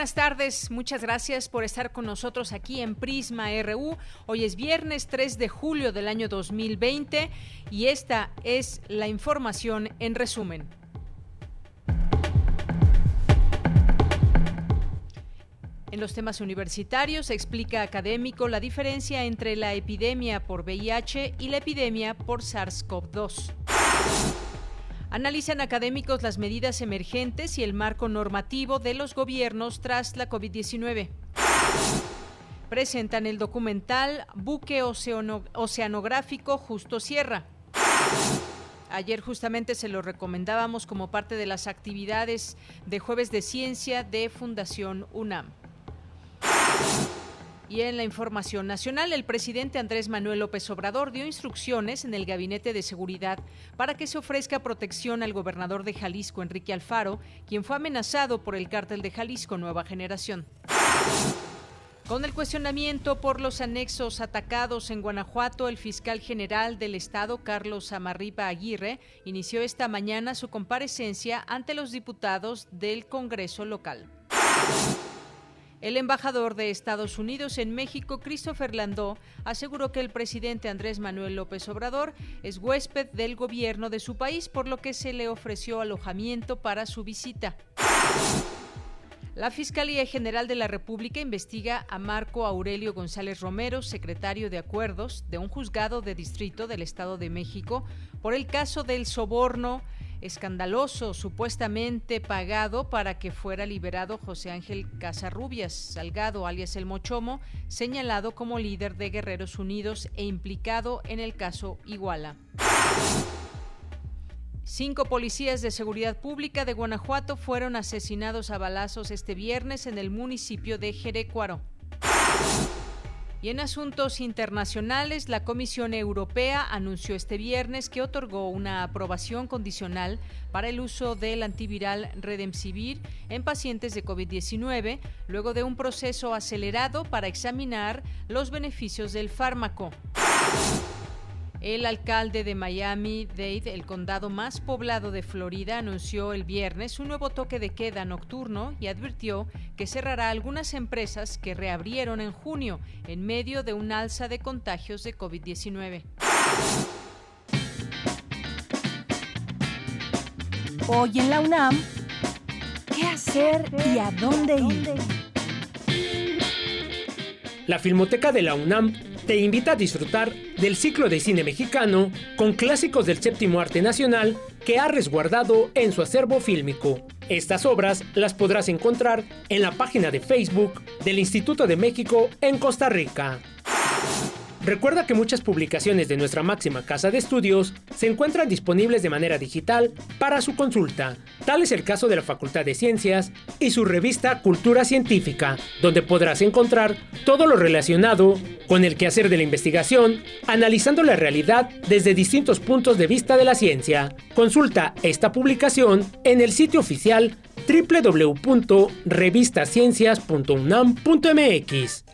Buenas tardes, muchas gracias por estar con nosotros aquí en Prisma RU. Hoy es viernes 3 de julio del año 2020 y esta es la información en resumen. En los temas universitarios explica académico la diferencia entre la epidemia por VIH y la epidemia por SARS-CoV-2. Analizan académicos las medidas emergentes y el marco normativo de los gobiernos tras la COVID-19. Presentan el documental Buque Oceanográfico Justo Sierra. Ayer justamente se lo recomendábamos como parte de las actividades de Jueves de Ciencia de Fundación UNAM. Y en la información nacional, el presidente Andrés Manuel López Obrador dio instrucciones en el Gabinete de Seguridad para que se ofrezca protección al gobernador de Jalisco, Enrique Alfaro, quien fue amenazado por el cártel de Jalisco Nueva Generación. Con el cuestionamiento por los anexos atacados en Guanajuato, el fiscal general del Estado, Carlos Amarripa Aguirre, inició esta mañana su comparecencia ante los diputados del Congreso local. El embajador de Estados Unidos en México, Christopher Landó, aseguró que el presidente Andrés Manuel López Obrador es huésped del gobierno de su país, por lo que se le ofreció alojamiento para su visita. La Fiscalía General de la República investiga a Marco Aurelio González Romero, secretario de Acuerdos de un juzgado de distrito del Estado de México, por el caso del soborno escandaloso supuestamente pagado para que fuera liberado José Ángel Casarrubias Salgado, alias El Mochomo, señalado como líder de Guerreros Unidos e implicado en el caso Iguala. Cinco policías de seguridad pública de Guanajuato fueron asesinados a balazos este viernes en el municipio de Jerecuaro. Y en asuntos internacionales, la Comisión Europea anunció este viernes que otorgó una aprobación condicional para el uso del antiviral Redemsivir en pacientes de COVID-19, luego de un proceso acelerado para examinar los beneficios del fármaco. El alcalde de Miami-Dade, el condado más poblado de Florida, anunció el viernes un nuevo toque de queda nocturno y advirtió que cerrará algunas empresas que reabrieron en junio en medio de un alza de contagios de COVID-19. Hoy en la UNAM, ¿qué hacer y a dónde ir? La Filmoteca de la UNAM te invita a disfrutar del ciclo de cine mexicano con clásicos del séptimo arte nacional que ha resguardado en su acervo fílmico. Estas obras las podrás encontrar en la página de Facebook del Instituto de México en Costa Rica. Recuerda que muchas publicaciones de nuestra máxima casa de estudios se encuentran disponibles de manera digital para su consulta. Tal es el caso de la Facultad de Ciencias y su revista Cultura Científica, donde podrás encontrar todo lo relacionado con el quehacer de la investigación, analizando la realidad desde distintos puntos de vista de la ciencia. Consulta esta publicación en el sitio oficial www.revistasciencias.unam.mx.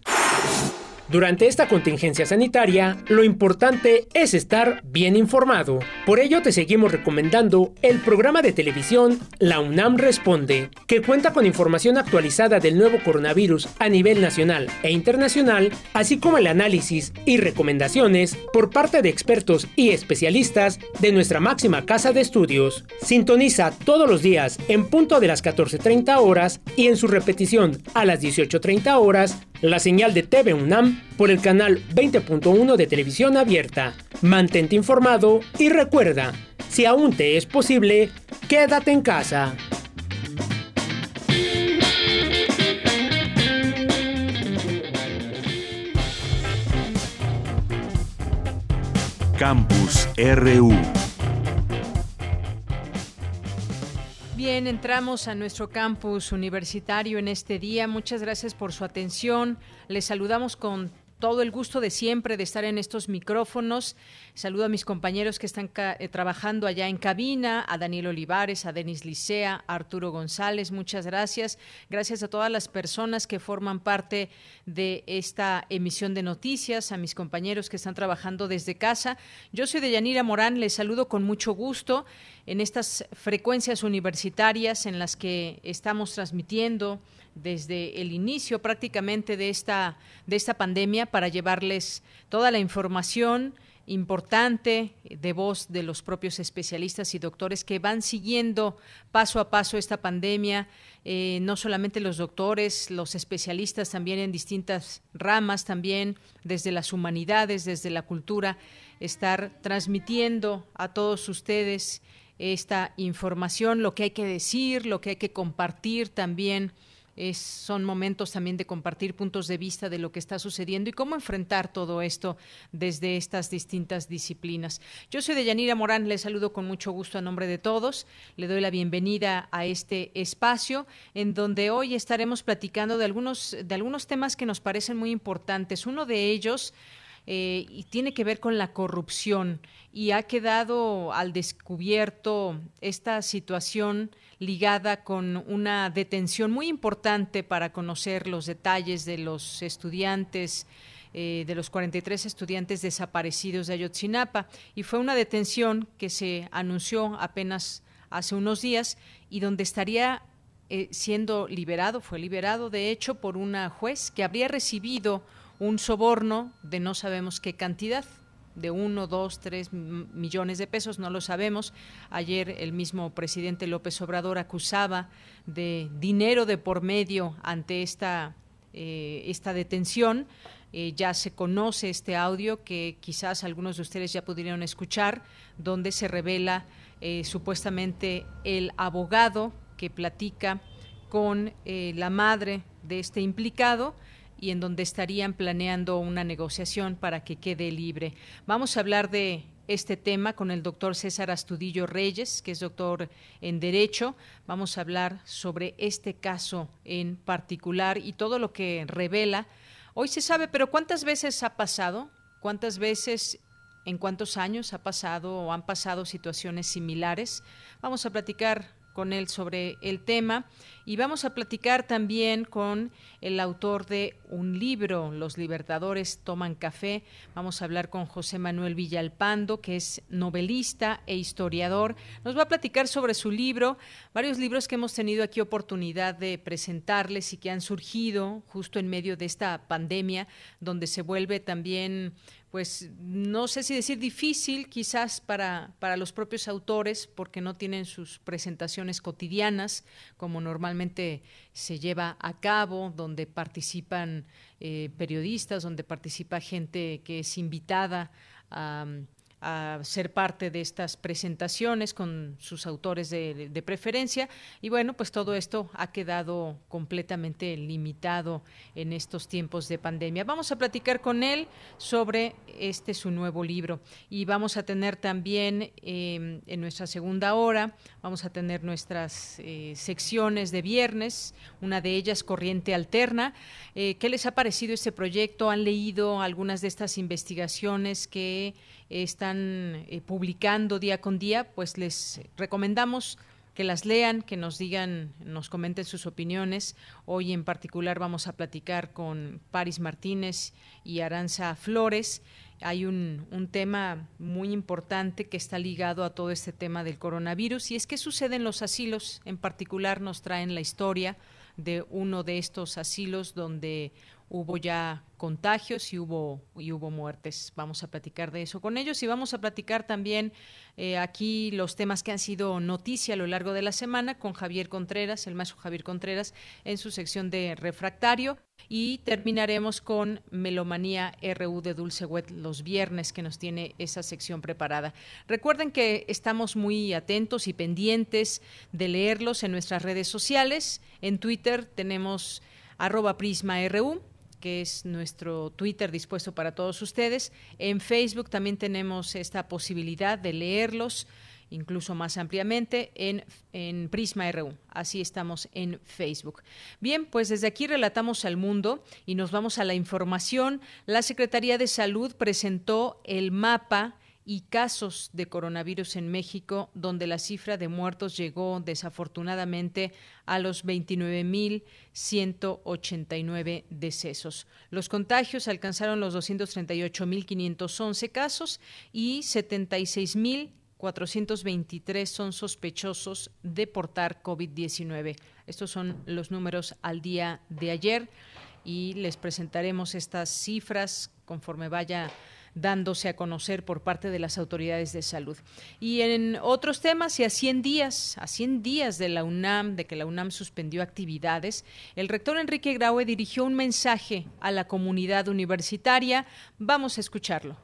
Durante esta contingencia sanitaria, lo importante es estar bien informado. Por ello te seguimos recomendando el programa de televisión La UNAM Responde, que cuenta con información actualizada del nuevo coronavirus a nivel nacional e internacional, así como el análisis y recomendaciones por parte de expertos y especialistas de nuestra máxima casa de estudios. Sintoniza todos los días en punto de las 14.30 horas y en su repetición a las 18.30 horas la señal de TV UNAM por el canal 20.1 de televisión abierta. Mantente informado y recuerda, si aún te es posible, quédate en casa. Campus RU Bien, entramos a nuestro campus universitario en este día. Muchas gracias por su atención. Les saludamos con todo el gusto de siempre de estar en estos micrófonos. Saludo a mis compañeros que están eh, trabajando allá en cabina, a Daniel Olivares, a Denis Licea, a Arturo González, muchas gracias. Gracias a todas las personas que forman parte de esta emisión de noticias, a mis compañeros que están trabajando desde casa. Yo soy Deyanira Morán, les saludo con mucho gusto en estas frecuencias universitarias en las que estamos transmitiendo desde el inicio prácticamente de esta, de esta pandemia para llevarles toda la información importante de voz de los propios especialistas y doctores que van siguiendo paso a paso esta pandemia, eh, no solamente los doctores, los especialistas también en distintas ramas, también desde las humanidades, desde la cultura, estar transmitiendo a todos ustedes esta información, lo que hay que decir, lo que hay que compartir también son momentos también de compartir puntos de vista de lo que está sucediendo y cómo enfrentar todo esto desde estas distintas disciplinas. Yo soy Deyanira Morán, les saludo con mucho gusto a nombre de todos. Le doy la bienvenida a este espacio en donde hoy estaremos platicando de algunos, de algunos temas que nos parecen muy importantes. Uno de ellos eh, y tiene que ver con la corrupción y ha quedado al descubierto esta situación ligada con una detención muy importante para conocer los detalles de los estudiantes eh, de los 43 estudiantes desaparecidos de Ayotzinapa. Y fue una detención que se anunció apenas hace unos días y donde estaría eh, siendo liberado, fue liberado de hecho por una juez que habría recibido un soborno de no sabemos qué cantidad de uno, dos, tres millones de pesos, no lo sabemos. Ayer el mismo presidente López Obrador acusaba de dinero de por medio ante esta, eh, esta detención. Eh, ya se conoce este audio que quizás algunos de ustedes ya pudieron escuchar, donde se revela eh, supuestamente el abogado que platica con la madre de este implicado y en donde estarían planeando una negociación para que quede libre. Vamos a hablar de este tema con el doctor César Astudillo Reyes, que es doctor en Derecho. Vamos a hablar sobre este caso en particular y todo lo que revela. Hoy se sabe, pero ¿cuántas veces ha pasado? ¿Cuántas veces, en cuántos años ha pasado o han pasado situaciones similares? Vamos a platicar con él sobre el tema y vamos a platicar también con el autor de un libro, Los Libertadores Toman Café. Vamos a hablar con José Manuel Villalpando, que es novelista e historiador. Nos va a platicar sobre su libro, varios libros que hemos tenido aquí oportunidad de presentarles y que han surgido justo en medio de esta pandemia, donde se vuelve también pues no sé si decir difícil quizás para, para los propios autores porque no tienen sus presentaciones cotidianas como normalmente se lleva a cabo, donde participan eh, periodistas, donde participa gente que es invitada a a ser parte de estas presentaciones con sus autores de, preferencia. Y bueno pues todo esto ha quedado completamente limitado en estos tiempos de pandemia. Vamos a platicar con él sobre este su nuevo libro. Y vamos a tener también em, en nuestra segunda hora vamos a tener nuestras eh, secciones de viernes una de ellas corriente alterna. Eh, qué les ha parecido este proyecto han leído algunas de estas investigaciones que están eh, publicando día con día, pues les recomendamos que las lean, que nos digan, nos comenten sus opiniones. Hoy en particular vamos a platicar con Paris Martínez y Aranza Flores. Hay un, un, tema muy importante que está ligado a todo este tema del coronavirus y es que sucede en los asilos. En particular nos traen la historia de uno de estos asilos donde hubo ya contagios y hubo, y hubo muertes. Vamos a platicar de eso con ellos y vamos a platicar también eh, aquí los temas que han sido noticia a lo largo de la semana con Javier Contreras, el maestro Javier Contreras, en su sección de refractario. Y terminaremos con Melomanía RU de Dulce Wet los viernes, que nos tiene esa sección preparada. Recuerden que estamos muy atentos y pendientes de leerlos en nuestras redes sociales. En Twitter tenemos arroba Prisma RU que es nuestro Twitter dispuesto para todos ustedes. En Facebook también tenemos esta posibilidad de leerlos incluso más ampliamente en, en Prisma RU. Así estamos en Facebook. Bien, pues desde aquí relatamos al mundo y nos vamos a la información. La Secretaría de Salud presentó el mapa y casos de coronavirus en México, donde la cifra de muertos llegó desafortunadamente a los 29.189 decesos. Los contagios alcanzaron los 238.511 casos y 76.423 son sospechosos de portar COVID-19. Estos son los números al día de ayer y les presentaremos estas cifras conforme vaya dándose a conocer por parte de las autoridades de salud. Y en otros temas, y a 100 días, a 100 días de la UNAM, de que la UNAM suspendió actividades, el rector Enrique Graue dirigió un mensaje a la comunidad universitaria. Vamos a escucharlo.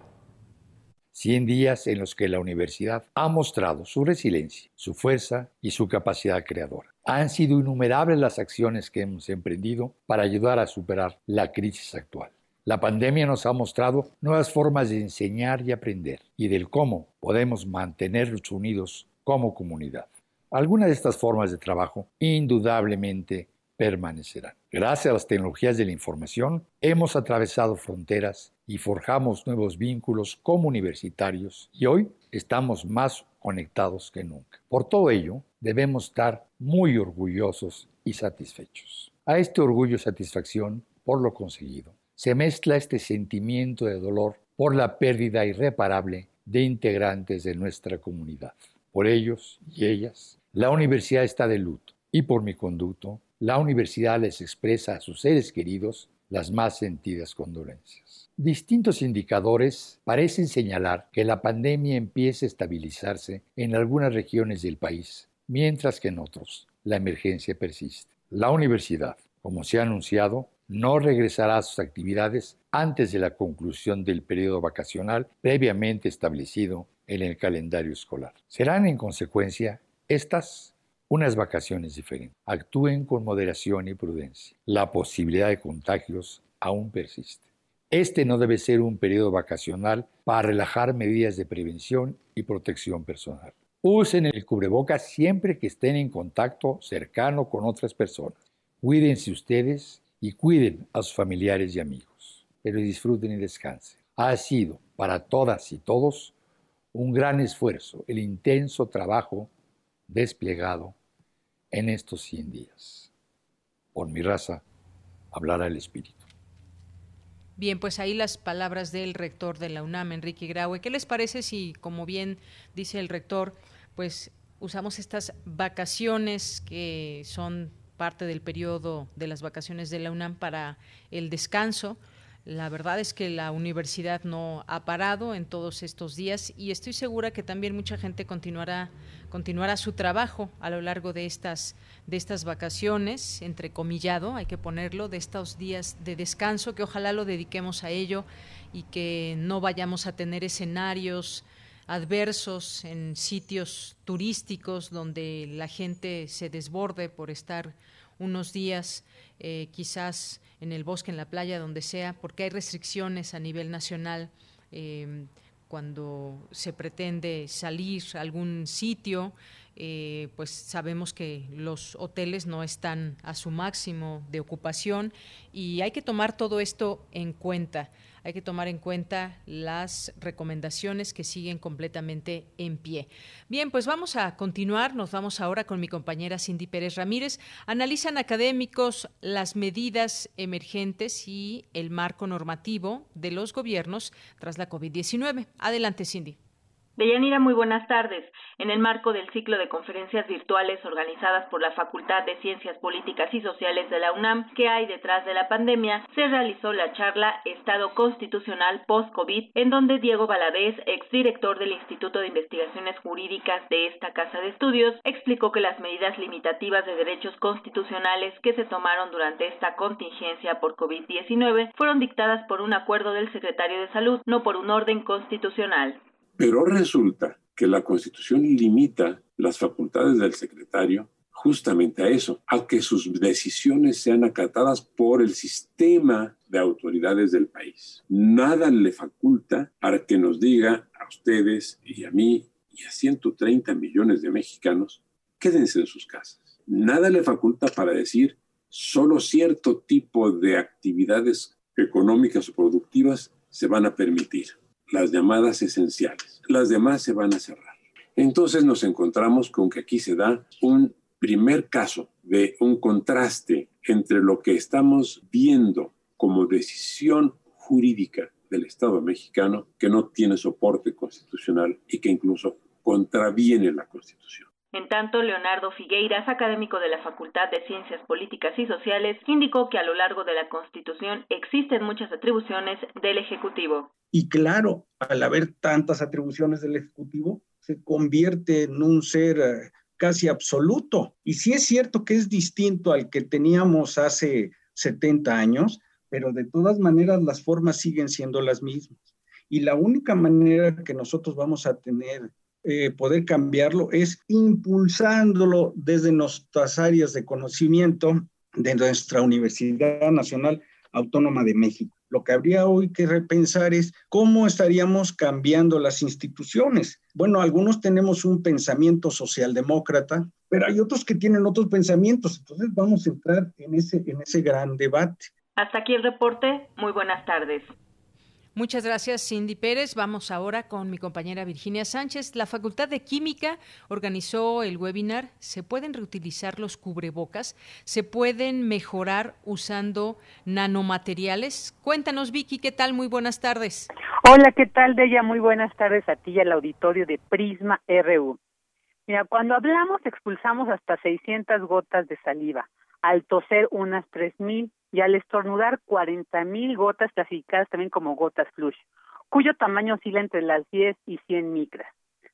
100 días en los que la universidad ha mostrado su resiliencia, su fuerza y su capacidad creadora. Han sido innumerables las acciones que hemos emprendido para ayudar a superar la crisis actual. La pandemia nos ha mostrado nuevas formas de enseñar y aprender y del cómo podemos mantenernos unidos como comunidad. Algunas de estas formas de trabajo indudablemente permanecerán. Gracias a las tecnologías de la información, hemos atravesado fronteras y forjamos nuevos vínculos como universitarios y hoy estamos más conectados que nunca. Por todo ello, debemos estar muy orgullosos y satisfechos. A este orgullo y satisfacción por lo conseguido se mezcla este sentimiento de dolor por la pérdida irreparable de integrantes de nuestra comunidad. Por ellos y ellas, la universidad está de luto y por mi conducto, la universidad les expresa a sus seres queridos las más sentidas condolencias. Distintos indicadores parecen señalar que la pandemia empieza a estabilizarse en algunas regiones del país, mientras que en otros la emergencia persiste. La universidad, como se ha anunciado, no regresará a sus actividades antes de la conclusión del periodo vacacional previamente establecido en el calendario escolar. Serán, en consecuencia, estas unas vacaciones diferentes. Actúen con moderación y prudencia. La posibilidad de contagios aún persiste. Este no debe ser un periodo vacacional para relajar medidas de prevención y protección personal. Usen el cubrebocas siempre que estén en contacto cercano con otras personas. Cuídense ustedes y cuiden a sus familiares y amigos, pero disfruten y descansen. Ha sido para todas y todos un gran esfuerzo el intenso trabajo desplegado en estos 100 días. Por mi raza, hablará el Espíritu. Bien, pues ahí las palabras del rector de la UNAM, Enrique Graue. ¿Qué les parece si, como bien dice el rector, pues usamos estas vacaciones que son parte del periodo de las vacaciones de la UNAM para el descanso. La verdad es que la universidad no ha parado en todos estos días y estoy segura que también mucha gente continuará continuará su trabajo a lo largo de estas de estas vacaciones, entrecomillado, hay que ponerlo, de estos días de descanso que ojalá lo dediquemos a ello y que no vayamos a tener escenarios adversos en sitios turísticos donde la gente se desborde por estar unos días eh, quizás en el bosque, en la playa, donde sea, porque hay restricciones a nivel nacional eh, cuando se pretende salir a algún sitio. Eh, pues sabemos que los hoteles no están a su máximo de ocupación y hay que tomar todo esto en cuenta hay que tomar en cuenta las recomendaciones que siguen completamente en pie. Bien, pues vamos a continuar. Nos vamos ahora con mi compañera Cindy Pérez Ramírez. Analizan académicos las medidas emergentes y el marco normativo de los gobiernos tras la COVID-19. Adelante, Cindy. Deyanira, muy buenas tardes. En el marco del ciclo de conferencias virtuales organizadas por la Facultad de Ciencias Políticas y Sociales de la UNAM, que hay detrás de la pandemia, se realizó la charla Estado Constitucional Post-COVID, en donde Diego Valadez, exdirector del Instituto de Investigaciones Jurídicas de esta Casa de Estudios, explicó que las medidas limitativas de derechos constitucionales que se tomaron durante esta contingencia por COVID-19 fueron dictadas por un acuerdo del secretario de Salud, no por un orden constitucional. Pero resulta que la Constitución limita las facultades del secretario justamente a eso, a que sus decisiones sean acatadas por el sistema de autoridades del país. Nada le faculta para que nos diga a ustedes y a mí y a 130 millones de mexicanos, quédense en sus casas. Nada le faculta para decir solo cierto tipo de actividades económicas o productivas se van a permitir, las llamadas esenciales. Las demás se van a cerrar. Entonces nos encontramos con que aquí se da un primer caso de un contraste entre lo que estamos viendo como decisión jurídica del Estado mexicano que no tiene soporte constitucional y que incluso contraviene la Constitución. En tanto, Leonardo Figueiras, académico de la Facultad de Ciencias Políticas y Sociales, indicó que a lo largo de la Constitución existen muchas atribuciones del Ejecutivo. Y claro, al haber tantas atribuciones del Ejecutivo, se convierte en un ser eh, casi absoluto. Y sí es cierto que es distinto al que teníamos hace 70 años, pero de todas maneras las formas siguen siendo las mismas. Y la única manera que nosotros vamos a tener eh, poder cambiarlo es impulsándolo desde nuestras áreas de conocimiento de nuestra Universidad Nacional Autónoma de México. Lo que habría hoy que repensar es cómo estaríamos cambiando las instituciones. Bueno, algunos tenemos un pensamiento socialdemócrata, pero hay otros que tienen otros pensamientos. Entonces vamos a entrar en ese, en ese gran debate. Hasta aquí el reporte. Muy buenas tardes. Muchas gracias, Cindy Pérez. Vamos ahora con mi compañera Virginia Sánchez. La Facultad de Química organizó el webinar ¿Se pueden reutilizar los cubrebocas? ¿Se pueden mejorar usando nanomateriales? Cuéntanos, Vicky, ¿qué tal? Muy buenas tardes. Hola, ¿qué tal, Deya? Muy buenas tardes a ti y al auditorio de Prisma RU. Mira, cuando hablamos expulsamos hasta 600 gotas de saliva, al toser unas 3000 y al estornudar 40.000 gotas clasificadas también como gotas flush, cuyo tamaño oscila entre las 10 y 100 micras.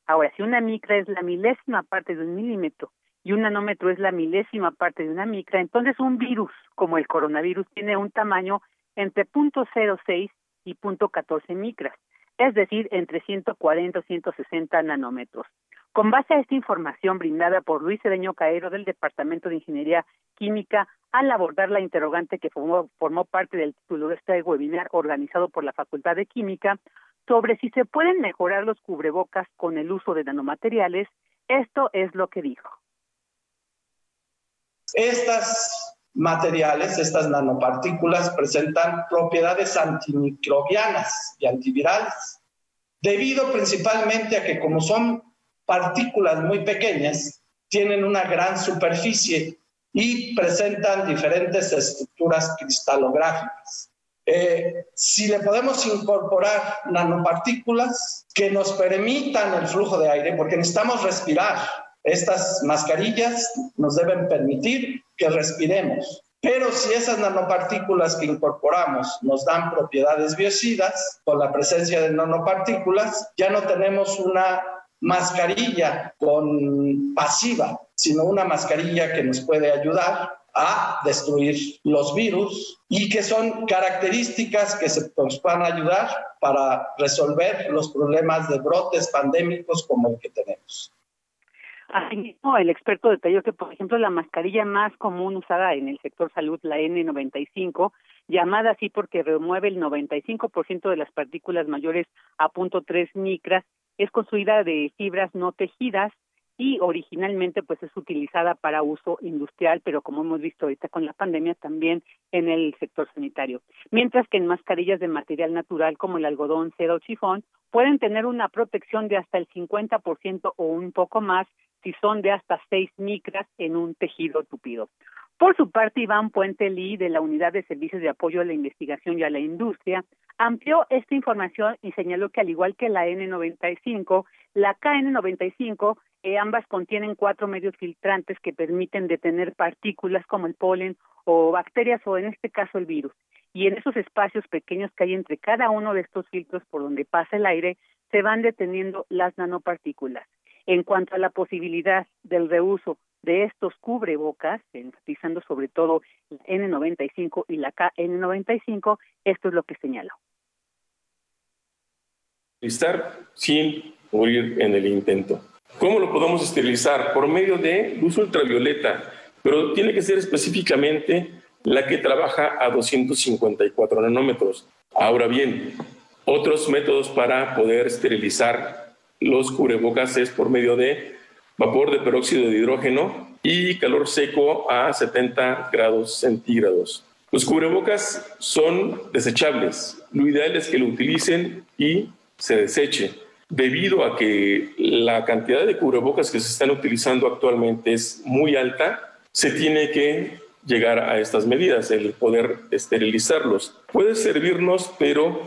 Ahora, si una micra es la milésima parte de un milímetro y un nanómetro es la milésima parte de una micra, entonces un virus como el coronavirus tiene un tamaño entre 0.06 y 0.14 micras, es decir, entre 140 y 160 nanómetros. Con base a esta información brindada por Luis Cedeño Caero del Departamento de Ingeniería Química al abordar la interrogante que formó, formó parte del título de este webinar organizado por la Facultad de Química sobre si se pueden mejorar los cubrebocas con el uso de nanomateriales, esto es lo que dijo. Estas materiales, estas nanopartículas, presentan propiedades antimicrobianas y antivirales, debido principalmente a que como son partículas muy pequeñas tienen una gran superficie y presentan diferentes estructuras cristalográficas. Eh, si le podemos incorporar nanopartículas que nos permitan el flujo de aire, porque necesitamos respirar, estas mascarillas nos deben permitir que respiremos. Pero si esas nanopartículas que incorporamos nos dan propiedades biocidas, con la presencia de nanopartículas, ya no tenemos una mascarilla con pasiva, sino una mascarilla que nos puede ayudar a destruir los virus y que son características que se nos van a ayudar para resolver los problemas de brotes pandémicos como el que tenemos. Asimismo, el experto detalló que, por ejemplo, la mascarilla más común usada en el sector salud, la N95, llamada así porque remueve el 95% de las partículas mayores a punto .3 micras, es construida de fibras no tejidas y originalmente pues es utilizada para uso industrial, pero como hemos visto ahorita con la pandemia también en el sector sanitario. Mientras que en mascarillas de material natural como el algodón, seda o chifón pueden tener una protección de hasta el 50% o un poco más si son de hasta 6 micras en un tejido tupido. Por su parte, Iván Puente Lee, de la Unidad de Servicios de Apoyo a la Investigación y a la Industria, amplió esta información y señaló que al igual que la N95, la KN95, eh, ambas contienen cuatro medios filtrantes que permiten detener partículas como el polen o bacterias o en este caso el virus. Y en esos espacios pequeños que hay entre cada uno de estos filtros por donde pasa el aire, se van deteniendo las nanopartículas. En cuanto a la posibilidad del reuso de estos cubrebocas, enfatizando sobre todo la N95 y la KN95, esto es lo que señaló. Estar sin morir en el intento. ¿Cómo lo podemos esterilizar? Por medio de luz ultravioleta, pero tiene que ser específicamente la que trabaja a 254 nanómetros. Ahora bien, otros métodos para poder esterilizar los cubrebocas es por medio de vapor de peróxido de hidrógeno y calor seco a 70 grados centígrados. Los cubrebocas son desechables. Lo ideal es que lo utilicen y se deseche. Debido a que la cantidad de cubrebocas que se están utilizando actualmente es muy alta, se tiene que llegar a estas medidas, el poder esterilizarlos. Puede servirnos, pero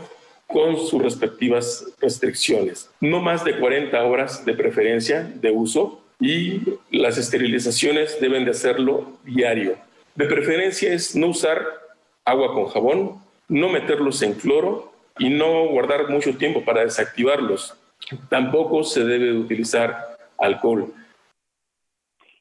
con sus respectivas restricciones. No más de 40 horas de preferencia de uso y las esterilizaciones deben de hacerlo diario. De preferencia es no usar agua con jabón, no meterlos en cloro y no guardar mucho tiempo para desactivarlos. Tampoco se debe utilizar alcohol.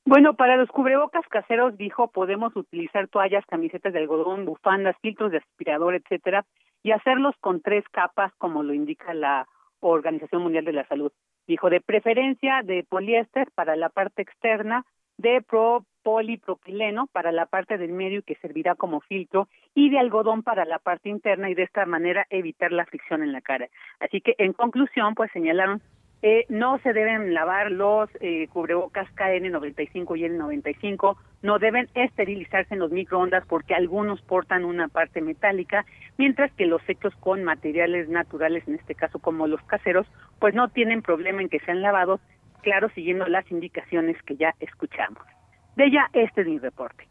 Bueno, para los cubrebocas caseros, dijo, podemos utilizar toallas, camisetas de algodón, bufandas, filtros de aspirador, etcétera, y hacerlos con tres capas, como lo indica la Organización Mundial de la Salud. Dijo, de preferencia de poliéster para la parte externa, de pro polipropileno para la parte del medio que servirá como filtro y de algodón para la parte interna y de esta manera evitar la fricción en la cara. Así que en conclusión, pues señalaron eh, no se deben lavar los eh, cubrebocas KN95 y N95, no deben esterilizarse en los microondas porque algunos portan una parte metálica, mientras que los hechos con materiales naturales, en este caso como los caseros, pues no tienen problema en que sean lavados, claro, siguiendo las indicaciones que ya escuchamos. De ella, este es mi reporte.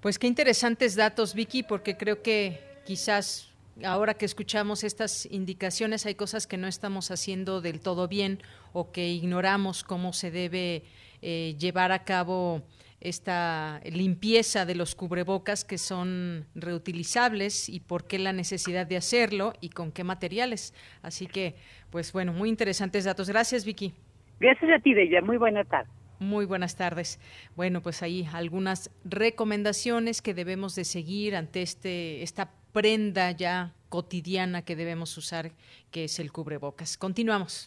Pues qué interesantes datos, Vicky, porque creo que quizás ahora que escuchamos estas indicaciones, hay cosas que no estamos haciendo del todo bien o que ignoramos cómo se debe eh, llevar a cabo esta limpieza de los cubrebocas que son reutilizables y por qué la necesidad de hacerlo y con qué materiales. Así que, pues bueno, muy interesantes datos. Gracias, Vicky. Gracias a ti, Deya. Muy buena tarde. Muy buenas tardes. Bueno, pues ahí algunas recomendaciones que debemos de seguir ante este esta prenda ya cotidiana que debemos usar, que es el cubrebocas. Continuamos.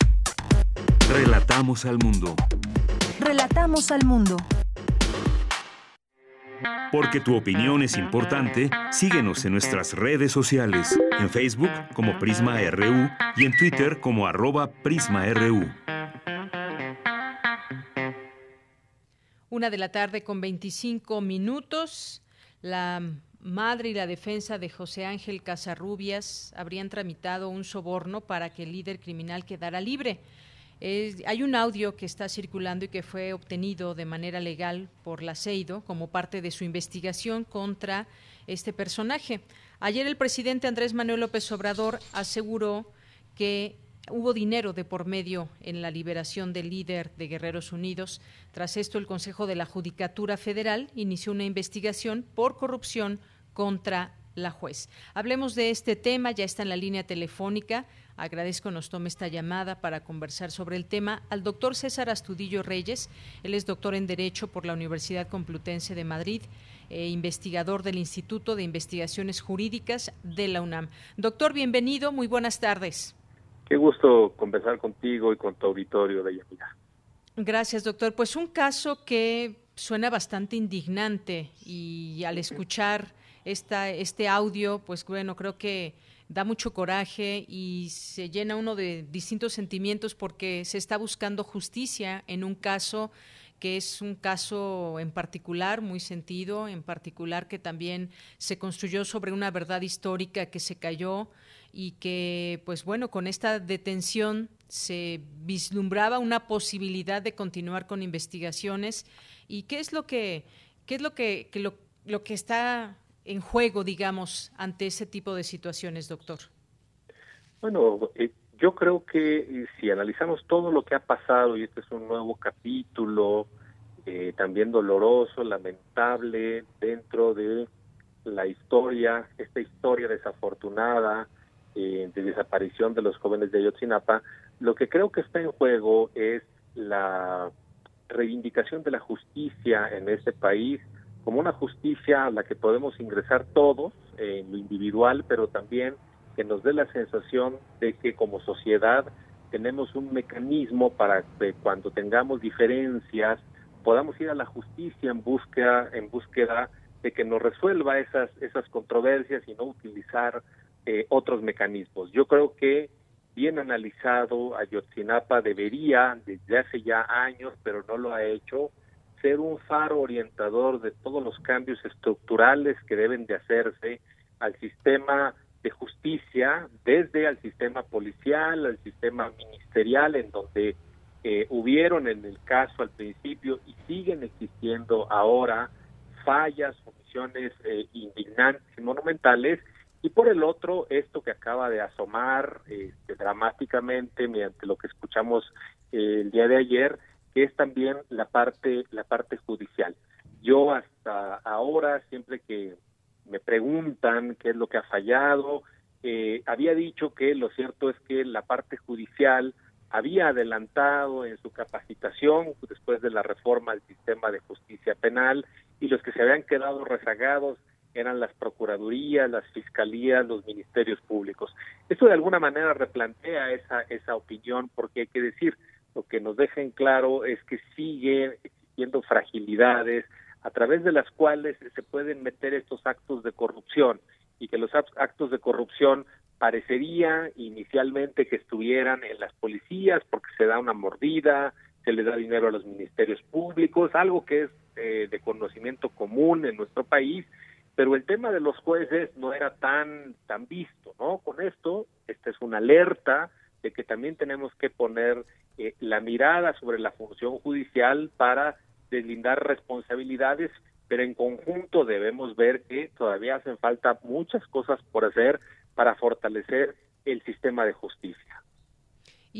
Relatamos al mundo. Relatamos al mundo. Porque tu opinión es importante, síguenos en nuestras redes sociales, en Facebook como Prisma RU y en Twitter como arroba PrismaRU. Una de la tarde con 25 minutos. La madre y la defensa de José Ángel Casarrubias habrían tramitado un soborno para que el líder criminal quedara libre. hay un audio que está circulando y que fue obtenido de manera legal por la CEIDO como parte de su investigación contra este personaje. Ayer el presidente Andrés Manuel López Obrador aseguró que hubo dinero de por medio en la liberación del líder de Guerreros Unidos. Tras esto, el Consejo de la Judicatura Federal inició una investigación por corrupción contra la juez. Hablemos de este tema, ya está en la línea telefónica. Agradezco nos tome esta llamada para conversar sobre el tema al doctor César Astudillo Reyes. Él es doctor en Derecho por la Universidad Complutense de Madrid, e investigador del Instituto de Investigaciones Jurídicas de la UNAM. Doctor, bienvenido, muy buenas tardes. Qué gusto conversar contigo y con tu auditorio de Yamira. Gracias, doctor. Pues un caso que suena bastante indignante y al escuchar esta, este audio, pues bueno, creo que da mucho coraje y se llena uno de distintos sentimientos porque se está buscando justicia en un caso que es un caso en particular, muy sentido, en particular que también se construyó sobre una verdad histórica que se cayó y que, pues bueno, con esta detención se vislumbraba una posibilidad de continuar con investigaciones. ¿Y qué es lo que, qué es lo que, lo, lo que está en juego, digamos, ante ese tipo de situaciones, doctor? Bueno, eh, yo creo que eh, si analizamos todo lo que ha pasado, y este es un nuevo capítulo, eh, también doloroso, lamentable, dentro de la historia, esta historia desafortunada de desaparición de los jóvenes de Ayotzinapa, lo que creo que está en juego es la reivindicación de la justicia en este país, como una justicia a la que podemos ingresar todos en lo individual, pero también que nos dé la sensación de que como sociedad tenemos un mecanismo para que cuando tengamos diferencias podamos ir a la justicia en búsqueda en búsqueda de que nos resuelva esas esas controversias y no utilizar eh, otros mecanismos. Yo creo que bien analizado, Ayotzinapa debería, desde hace ya años, pero no lo ha hecho, ser un faro orientador de todos los cambios estructurales que deben de hacerse al sistema de justicia, desde al sistema policial, al sistema ministerial, en donde eh, hubieron en el caso al principio y siguen existiendo ahora fallas, omisiones eh, indignantes y monumentales, y por el otro, esto que acaba de asomar este, dramáticamente mediante lo que escuchamos eh, el día de ayer, que es también la parte, la parte judicial. Yo hasta ahora, siempre que me preguntan qué es lo que ha fallado, eh, había dicho que lo cierto es que la parte judicial había adelantado en su capacitación después de la reforma al sistema de justicia penal y los que se habían quedado rezagados eran las procuradurías, las fiscalías, los ministerios públicos. Esto de alguna manera replantea esa, esa opinión porque hay que decir, lo que nos deja en claro es que siguen existiendo fragilidades a través de las cuales se pueden meter estos actos de corrupción y que los actos de corrupción parecería inicialmente que estuvieran en las policías porque se da una mordida, se le da dinero a los ministerios públicos, algo que es eh, de conocimiento común en nuestro país, pero el tema de los jueces no era tan tan visto, ¿no? Con esto, esta es una alerta de que también tenemos que poner eh, la mirada sobre la función judicial para deslindar responsabilidades, pero en conjunto debemos ver que todavía hacen falta muchas cosas por hacer para fortalecer el sistema de justicia.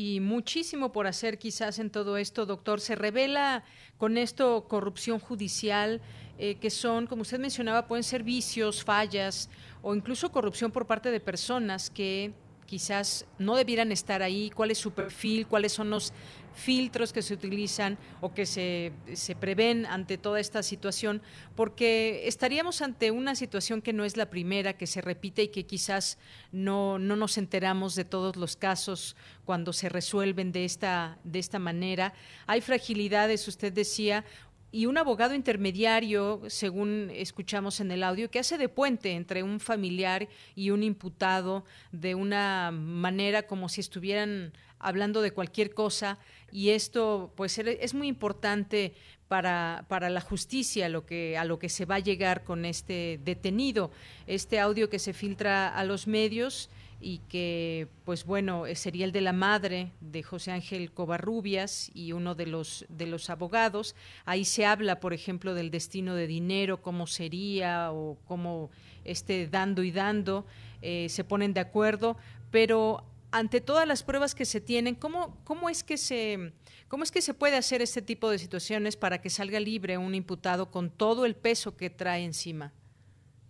Y muchísimo por hacer quizás en todo esto, doctor. Se revela con esto corrupción judicial, eh, que son, como usted mencionaba, pueden ser vicios, fallas o incluso corrupción por parte de personas que quizás no debieran estar ahí, cuál es su perfil, cuáles son los filtros que se utilizan o que se, se, prevén ante toda esta situación, porque estaríamos ante una situación que no es la primera, que se repite y que quizás no, no nos enteramos de todos los casos cuando se resuelven de esta, de esta manera. Hay fragilidades, usted decía, y un abogado intermediario, según escuchamos en el audio, que hace de puente entre un familiar y un imputado de una manera como si estuvieran hablando de cualquier cosa y esto pues es muy importante para, para la justicia lo que, a lo que se va a llegar con este detenido. Este audio que se filtra a los medios y que, pues bueno, sería el de la madre de José Ángel Covarrubias y uno de los, de los abogados. Ahí se habla, por ejemplo, del destino de dinero, cómo sería o cómo esté dando y dando, eh, se ponen de acuerdo, pero ante todas las pruebas que se tienen, ¿cómo, cómo, es que se, ¿cómo es que se puede hacer este tipo de situaciones para que salga libre un imputado con todo el peso que trae encima?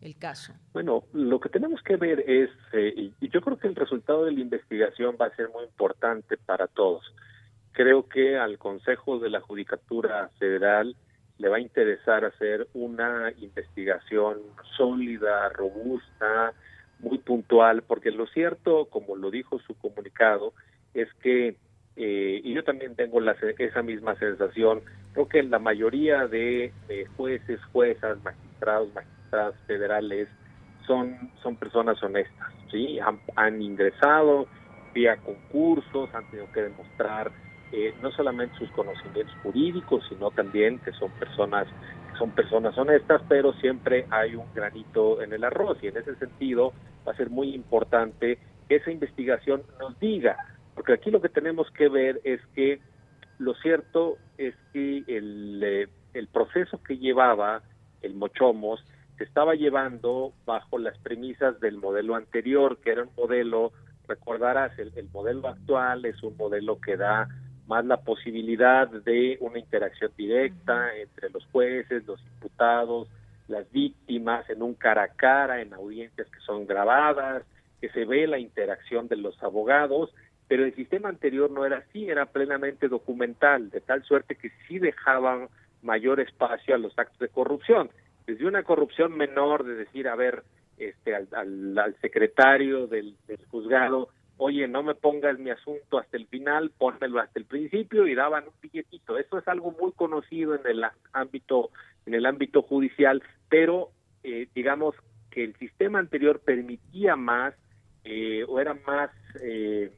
El caso? Bueno, lo que tenemos que ver es, eh, y yo creo que el resultado de la investigación va a ser muy importante para todos. Creo que al Consejo de la Judicatura Federal le va a interesar hacer una investigación sólida, robusta, muy puntual, porque lo cierto, como lo dijo su comunicado, es que, eh, y yo también tengo la, esa misma sensación, creo que la mayoría de, de jueces, juezas, magistrados, magistrados, federales son, son personas honestas, ¿sí? Han, ingresado vía concursos, han tenido que demostrar eh, no solamente sus conocimientos jurídicos, sino también que son personas son personas honestas, pero siempre hay un granito en el arroz y en ese sentido va a ser muy importante que esa investigación nos diga, porque aquí lo que tenemos que ver es que lo cierto es que el, eh, el proceso que llevaba el Mochomos se estaba llevando bajo las premisas del modelo anterior, que era un modelo, recordarás, el, modelo actual es un modelo que da más la posibilidad de una interacción directa entre los jueces, los imputados, las víctimas, en un cara a cara, en audiencias que son grabadas, que se ve la interacción de los abogados, pero el sistema anterior no era así, era plenamente documental, de tal suerte que sí dejaban mayor espacio a los actos de corrupción desde una corrupción menor de decir, a ver, este, al, al, secretario del, juzgado, oye, no me pongas mi asunto hasta el final, pónmelo hasta el principio y daban un billetito. Eso es algo muy conocido en el ámbito, en el ámbito judicial, pero eh, digamos que el sistema anterior permitía más eh, o era más, eh,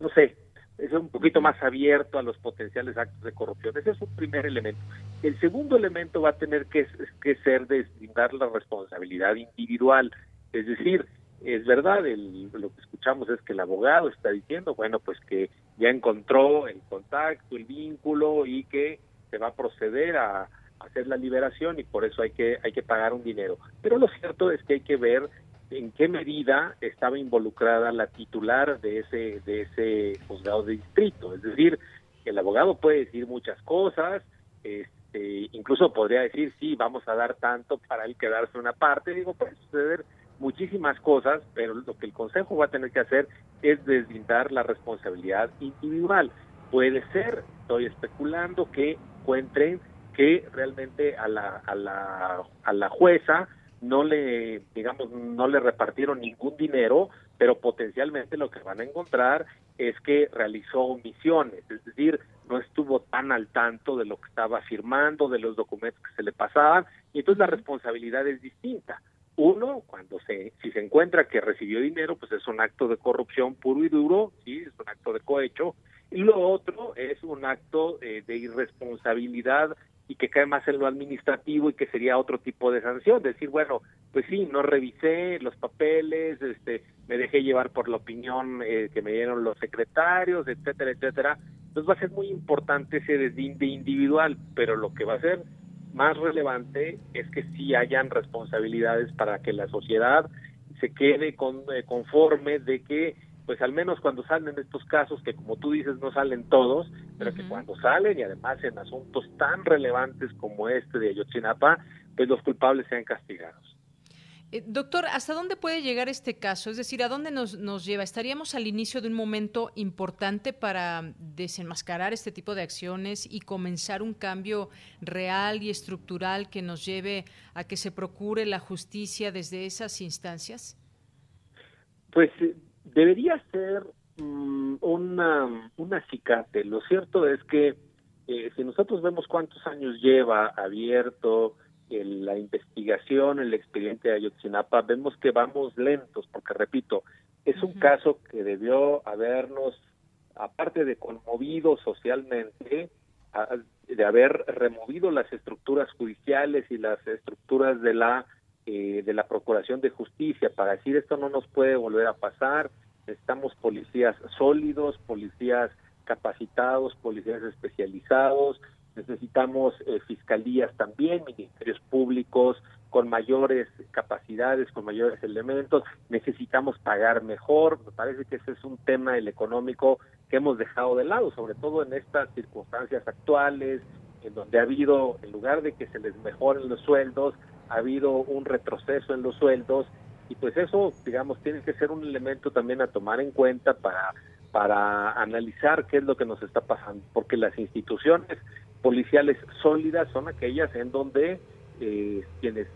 no sé, es un poquito más abierto a los potenciales actos de corrupción. Ese es un primer elemento. El segundo elemento va a tener que, que ser deslindar la responsabilidad individual. Es decir, es verdad, lo que escuchamos es que el abogado está diciendo, bueno, pues que ya encontró el contacto, el vínculo y que se va a proceder a, hacer la liberación y por eso hay que hay que pagar un dinero. Pero lo cierto es que hay que ver en qué medida estaba involucrada la titular de ese de ese juzgado de distrito, es decir, el abogado puede decir muchas cosas, este, incluso podría decir sí, vamos a dar tanto para él quedarse una parte, digo, puede suceder muchísimas cosas, pero lo que el Consejo va a tener que hacer es deslindar la responsabilidad individual. Puede ser, estoy especulando, que encuentren que realmente a la, a la, a la jueza no le, digamos, no le repartieron ningún dinero, pero potencialmente lo que van a encontrar es que realizó omisiones, es decir, no estuvo tan al tanto de lo que estaba firmando, de los documentos que se le pasaban, y entonces la responsabilidad es distinta. Uno, cuando se, si se encuentra que recibió dinero, pues es un acto de corrupción puro y duro, sí, es un acto de cohecho. Y lo otro es un acto eh, de irresponsabilidad y que cae más en lo administrativo y que sería otro tipo de sanción, decir, bueno, pues sí, no revisé los papeles, este, me dejé llevar por la opinión eh, que me dieron los secretarios, etcétera, etcétera. Entonces va a ser muy importante ese deslinde individual, pero lo que va a ser más relevante es que sí hayan responsabilidades para que la sociedad se quede con, eh, conforme de que pues al menos cuando salen estos casos que como tú dices no salen todos, pero que cuando salen y además en asuntos tan relevantes como este de Ayotzinapa, pues los culpables sean castigados. Eh, doctor, ¿hasta dónde puede llegar este caso? Es decir, ¿a dónde nos, nos lleva? ¿Estaríamos al inicio de un momento importante para desenmascarar este tipo de acciones y comenzar un cambio real y estructural que nos lleve a que se procure la justicia desde esas instancias? Pues eh, debería ser mm, una, un acicate. Lo cierto es que eh, si nosotros vemos cuántos años lleva abierto, la investigación, el expediente de Ayotzinapa, vemos que vamos lentos, porque repito, es un caso que debió habernos, aparte de conmovido socialmente, de haber removido las estructuras judiciales y las estructuras de la eh, de la Procuración de Justicia para decir esto no nos puede volver a pasar, necesitamos policías sólidos, policías capacitados, policías especializados, necesitamos eh, fiscalías también, ministerios públicos con mayores capacidades, con mayores elementos, necesitamos pagar mejor, me parece que ese es un tema el económico que hemos dejado de lado, sobre todo en estas circunstancias actuales, en donde ha habido, en lugar de que se les mejoren los sueldos, ha habido un retroceso en los sueldos, y pues eso, digamos, tiene que ser un elemento también a tomar en cuenta para para analizar qué es lo que nos está pasando, porque las instituciones policiales sólidas son aquellas en donde eh, quienes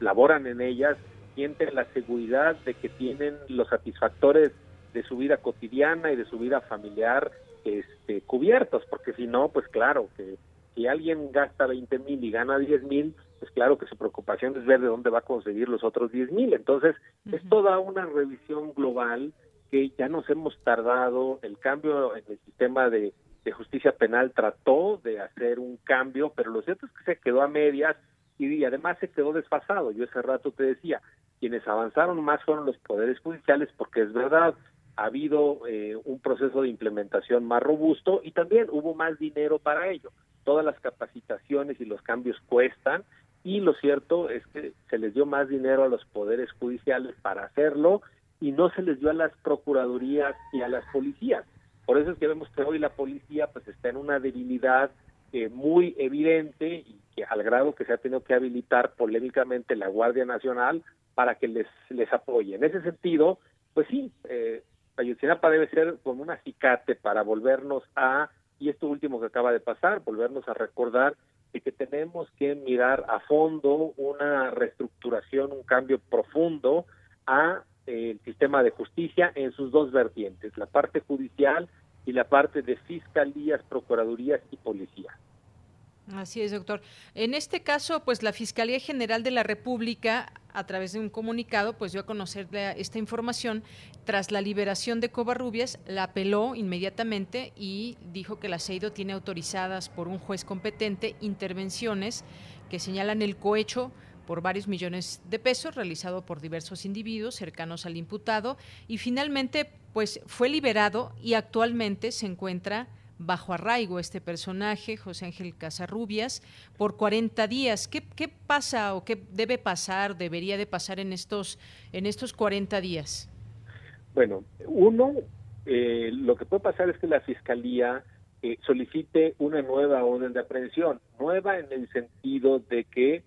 laboran en ellas sienten la seguridad de que tienen los satisfactores de su vida cotidiana y de su vida familiar este, cubiertos, porque si no, pues claro, que si alguien gasta 20 mil y gana 10 mil, pues claro que su preocupación es ver de dónde va a conseguir los otros 10 mil. Entonces, es toda una revisión global que ya nos hemos tardado, el cambio en el sistema de, justicia penal trató de hacer un cambio, pero lo cierto es que se quedó a medias y, además se quedó desfasado. Yo ese rato te decía, quienes avanzaron más fueron los poderes judiciales porque es verdad, ha habido eh, un proceso de implementación más robusto y también hubo más dinero para ello. Todas las capacitaciones y los cambios cuestan y lo cierto es que se les dio más dinero a los poderes judiciales para hacerlo y no se les dio a las procuradurías y a las policías. Por eso es que vemos que hoy la policía pues está en una debilidad eh, muy evidente y que al grado que se ha tenido que habilitar polémicamente la Guardia Nacional para que les, les apoye. En ese sentido, pues sí, eh, Ayotzinapa debe ser como un acicate para volvernos a, y esto último que acaba de pasar, volvernos a recordar de que tenemos que mirar a fondo una reestructuración, un cambio profundo a el sistema de justicia en sus dos vertientes, la parte judicial y la parte de fiscalías, procuradurías y policía. Así es, doctor. En este caso, pues la Fiscalía General de la República a través de un comunicado, pues dio a conocer esta información. Tras la liberación de Covarrubias, la apeló inmediatamente y dijo que la CEIDO tiene autorizadas por un juez competente intervenciones que señalan el cohecho por varios millones de pesos realizado por diversos individuos cercanos al imputado y finalmente pues fue liberado y actualmente se encuentra bajo arraigo este personaje, José Ángel Casarrubias, por 40 días. ¿Qué, ¿Qué, pasa o qué debe pasar, debería de pasar en estos, en estos 40 días? Bueno, uno, eh, lo que puede pasar es que la Fiscalía eh, solicite una nueva orden de aprehensión, nueva en el sentido de que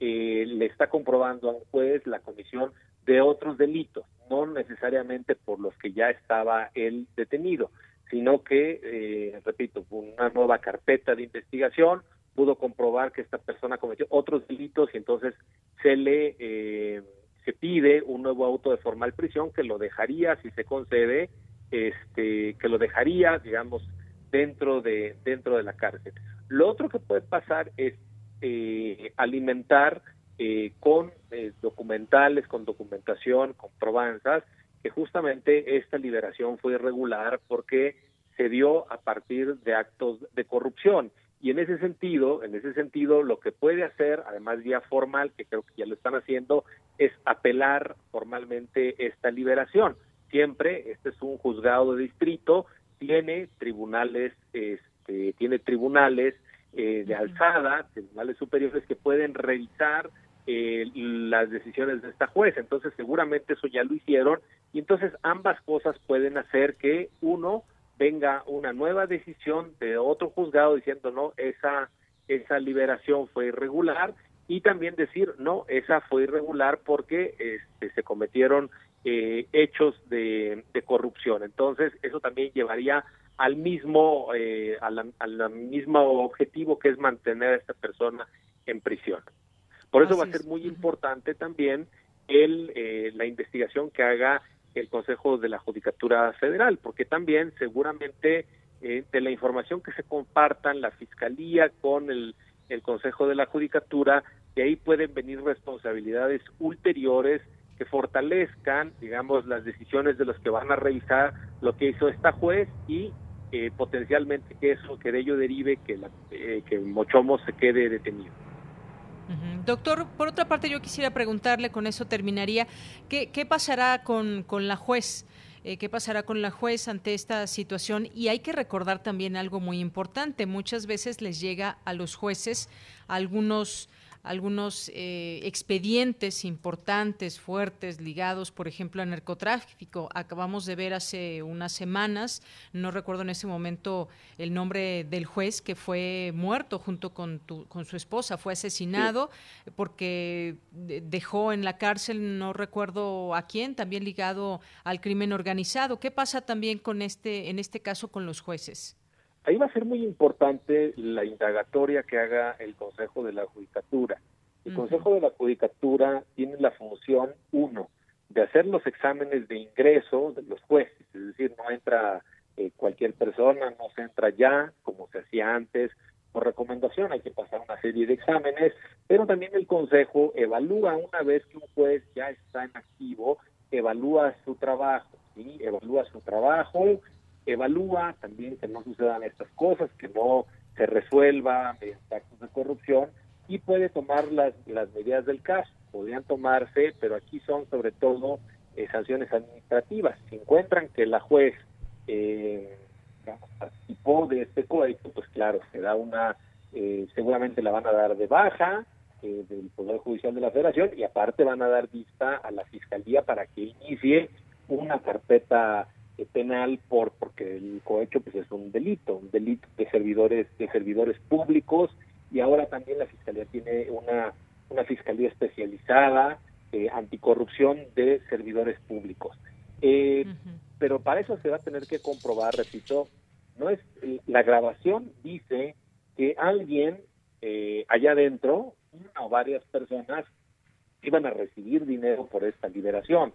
eh, le está comprobando a un juez la comisión de otros delitos, no necesariamente por los que ya estaba él detenido sino que, eh, repito, una nueva carpeta de investigación pudo comprobar que esta persona cometió otros delitos y entonces se le eh, se pide un nuevo auto de formal prisión que lo dejaría, si se concede, este, que lo dejaría, digamos, dentro de dentro de la cárcel. Lo otro que puede pasar es eh, alimentar con documentales, con documentación, con probanzas, que justamente esta liberación fue irregular porque se dio a partir de actos de corrupción. Y en ese sentido, en ese sentido, lo que puede hacer, además vía formal, que creo que ya lo están haciendo, es apelar formalmente esta liberación. Siempre, este es un juzgado de distrito, tiene tribunales, este, tiene tribunales eh, de alzada, tribunales superiores que pueden revisar eh, las decisiones de esta jueza. Entonces, seguramente eso ya lo hicieron y entonces ambas cosas pueden hacer que uno venga una nueva decisión de otro juzgado diciendo no, esa, esa liberación fue irregular y también decir no, esa fue irregular porque este, se cometieron eh, hechos de, corrupción. Entonces, eso también llevaría al mismo, eh, al mismo objetivo que es mantener a esta persona en prisión. Por eso va a ser muy importante también el, eh, la investigación que haga el Consejo de la Judicatura Federal, porque también seguramente eh, de la información que se compartan la Fiscalía con el, el Consejo de la Judicatura, de ahí pueden venir responsabilidades ulteriores que fortalezcan, digamos, las decisiones de los que van a revisar lo que hizo esta juez y eh, potencialmente que eso, que de ello derive que, la, eh, que Mochomo se quede detenido. Doctor, por otra parte yo quisiera preguntarle, con eso terminaría, ¿qué, pasará con, con la juez? Eh, qué pasará con la juez ante esta situación. Y hay que recordar también algo muy importante. Muchas veces les llega a los jueces algunos algunos eh, expedientes importantes, fuertes, ligados, por ejemplo, a narcotráfico. Acabamos de ver hace unas semanas, no recuerdo en ese momento el nombre del juez que fue muerto junto con, con su esposa, fue asesinado porque dejó en la cárcel, no recuerdo a quién, también ligado al crimen organizado. ¿Qué pasa también con este, en este caso con los jueces? Ahí va a ser muy importante la indagatoria que haga el Consejo de la Judicatura. El Consejo de la Judicatura tiene la función, uno, de hacer los exámenes de ingreso de los jueces, es decir, no entra eh, cualquier persona, no se entra ya, como se hacía antes, por recomendación hay que pasar una serie de exámenes, pero también el Consejo evalúa una vez que un juez ya está en activo, evalúa su trabajo, ¿sí? evalúa su trabajo, evalúa también que no sucedan estas cosas, que no se resuelva mediante actos de corrupción y puede tomar las, las medidas del caso. Podrían tomarse, pero aquí son sobre todo eh, sanciones administrativas. Si encuentran que la juez eh, participó de este código, pues claro, se da una, eh, seguramente la van a dar de baja del Poder Judicial de la Federación y aparte van a dar vista a la Fiscalía para que inicie una carpeta eh, penal por porque el cohecho pues es un delito, un delito de servidores de servidores públicos y ahora también la fiscalía tiene una una fiscalía especializada eh, anticorrupción de servidores públicos. Eh, pero para eso se va a tener que comprobar, repito, no es la grabación dice que alguien eh, allá adentro, una o varias personas iban a recibir dinero por esta liberación.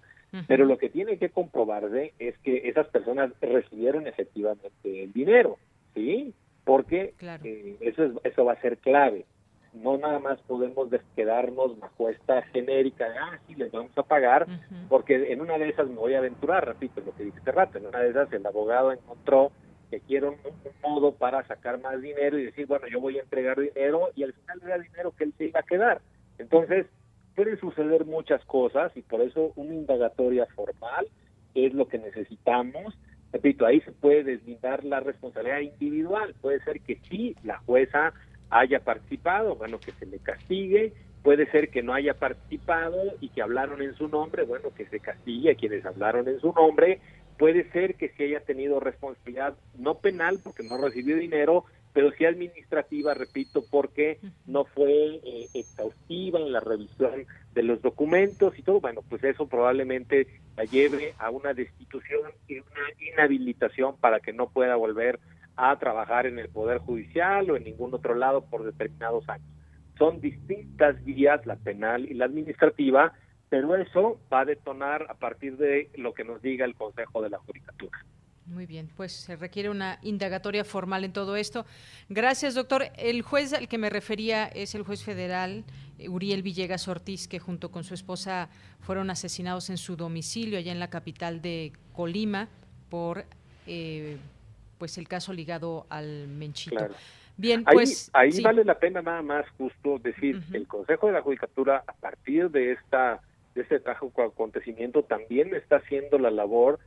Pero lo que tiene que comprobarse es que esas personas recibieron efectivamente el dinero, ¿sí? Porque eh, eso, es, eso va a ser clave. no nada más podemos quedarnos bajo esta genérica de, ah, sí, les vamos a pagar, porque en una de esas me voy a aventurar, repito lo que dije hace rato, en una de esas el abogado encontró que quiere un, modo para sacar más dinero y decir, bueno, yo voy a entregar dinero y al final era dinero que él se iba a quedar. Entonces, puede suceder muchas cosas y por eso una indagatoria formal es lo que necesitamos. Repito, ahí se puede deslindar la responsabilidad individual. Puede ser que sí, la jueza haya participado, bueno, que se le castigue, puede ser que no haya participado y que hablaron en su nombre, bueno, que se castigue a quienes hablaron en su nombre, puede ser que sí haya tenido responsabilidad, no penal porque no recibió dinero, pero sí administrativa, repito, porque no fue eh, exhaustiva en la revisión de los documentos y todo, bueno, pues eso probablemente la lleve a una destitución y una inhabilitación para que no pueda volver a trabajar en el Poder Judicial o en ningún otro lado por determinados años. Son distintas vías, la penal y la administrativa, pero eso va a detonar a partir de lo que nos diga el Consejo de la Judicatura. Muy bien, pues se requiere una indagatoria formal en todo esto. Gracias, doctor. El juez al que me refería es el juez federal eh, Uriel Villegas Ortiz, que junto con su esposa fueron asesinados en su domicilio allá en la capital de Colima por eh, pues el caso ligado al Menchito. Bien, pues ahí, vale la pena nada más justo decir, el Consejo de la Judicatura a partir de esta de este trágico acontecimiento también está haciendo la labor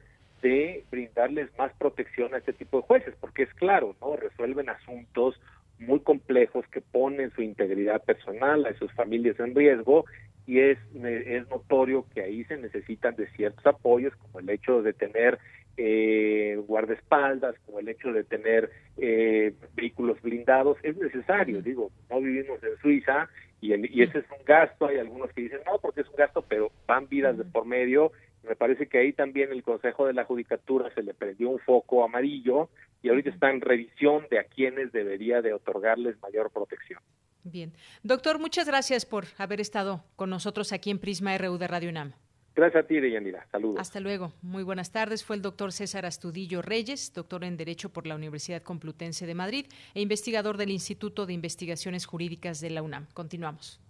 de brindarles más protección a este tipo de jueces, porque es claro, ¿no? Resuelven asuntos muy complejos que ponen su integridad personal, a sus familias en riesgo y es, es notorio que ahí se necesitan de ciertos apoyos, como el hecho de tener eh, guardaespaldas, como el hecho de tener eh, vehículos blindados, es necesario, digo, no vivimos en Suiza y, y ese es un gasto, hay algunos que dicen no porque es un gasto, pero van vidas de por medio, me parece que ahí también el Consejo de la Judicatura se le prendió un foco amarillo y ahorita está en revisión de a quienes debería de otorgarles mayor protección. Bien. Doctor, muchas gracias por haber estado con nosotros aquí en Prisma RU de Radio UNAM. Gracias a ti, Deyanira. Saludos. Hasta luego. Muy buenas tardes. Fue el doctor César Astudillo Reyes, doctor en Derecho por la Universidad Complutense de Madrid e investigador del Instituto de Investigaciones Jurídicas de la UNAM. Continuamos.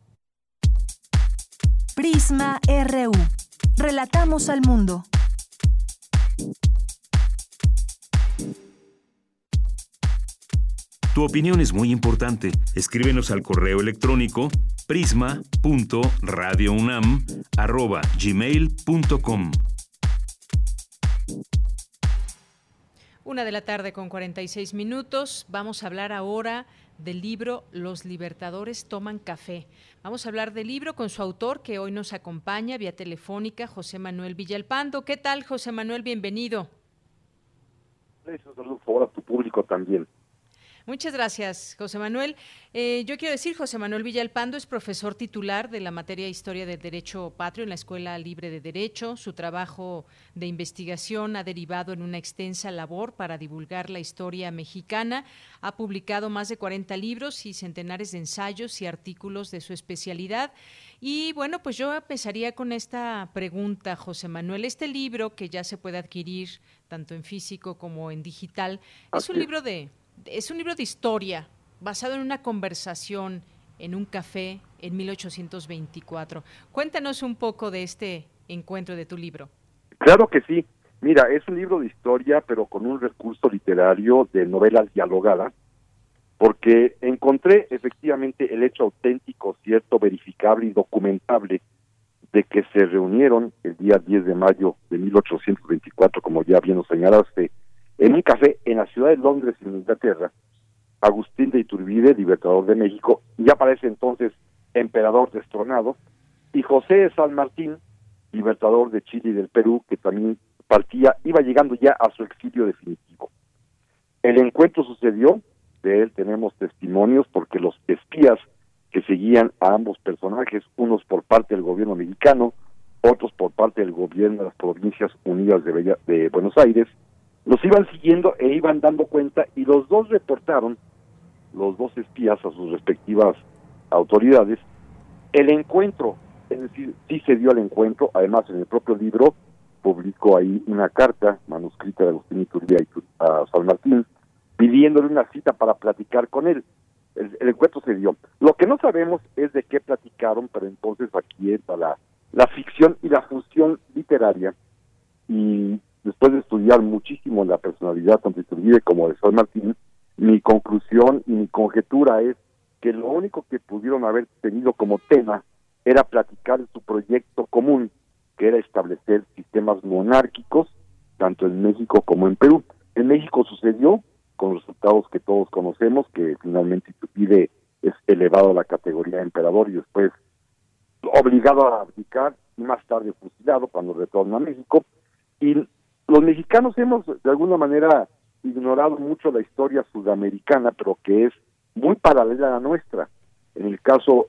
Prisma RU. Relatamos al mundo. Tu opinión es muy importante. Escríbenos al correo electrónico prisma.radiounam@gmail.com. Una de la tarde con 46 minutos. Vamos a hablar ahora del libro Los Libertadores toman café. Vamos a hablar del libro con su autor que hoy nos acompaña vía telefónica, José Manuel Villalpando. ¿Qué tal, José Manuel? Bienvenido. Un saludo a tu público también. Muchas gracias, José Manuel. Eh, yo quiero decir, José Manuel Villalpando es profesor titular de la materia Historia del Derecho Patrio en la Escuela Libre de Derecho. Su trabajo de investigación ha derivado en una extensa labor para divulgar la historia mexicana. Ha publicado más de 40 libros y centenares de ensayos y artículos de su especialidad. Y bueno, pues yo empezaría con esta pregunta, José Manuel. Este libro que ya se puede adquirir tanto en físico como en digital, es un libro de es un libro de historia basado en una conversación en un café en 1824. Cuéntanos un poco de este encuentro de tu libro. Claro que sí. Mira, es un libro de historia, pero con un recurso literario de novelas dialogadas, porque encontré efectivamente el hecho auténtico, cierto, verificable y documentable de que se reunieron el día 10 de mayo de 1824, como ya bien lo señalaste, en un café en la ciudad de Londres, en Inglaterra, Agustín de Iturbide, libertador de México, ya aparece entonces emperador destronado, y José de San Martín, libertador de Chile y del Perú, que también partía, iba llegando ya a su exilio definitivo. El encuentro sucedió, de él tenemos testimonios porque los espías que seguían a ambos personajes, unos por parte del gobierno mexicano, otros por parte del gobierno de las provincias unidas de, de Buenos Aires, los iban siguiendo e iban dando cuenta y los dos reportaron, los dos espías a sus respectivas autoridades, el encuentro, es decir, sí se dio el encuentro, además en el propio libro publicó ahí una carta manuscrita de Agustín Iturbide a San Martín, pidiéndole una cita para platicar con él. El, el encuentro se dio. Lo que no sabemos es de qué platicaron, pero entonces aquí está la, la ficción y la función literaria. Y después de estudiar muchísimo la personalidad tanto como de San Martín, mi conclusión y mi conjetura es que lo único que pudieron haber tenido como tema era platicar su proyecto común, que era establecer sistemas monárquicos, tanto en México como en Perú. En México sucedió con resultados que todos conocemos, que finalmente Iturbide es elevado a la categoría de emperador y después obligado a abdicar y más tarde fusilado cuando retorna a México. Y los mexicanos hemos de alguna manera ignorado mucho la historia sudamericana, pero que es muy paralela a la nuestra. En el caso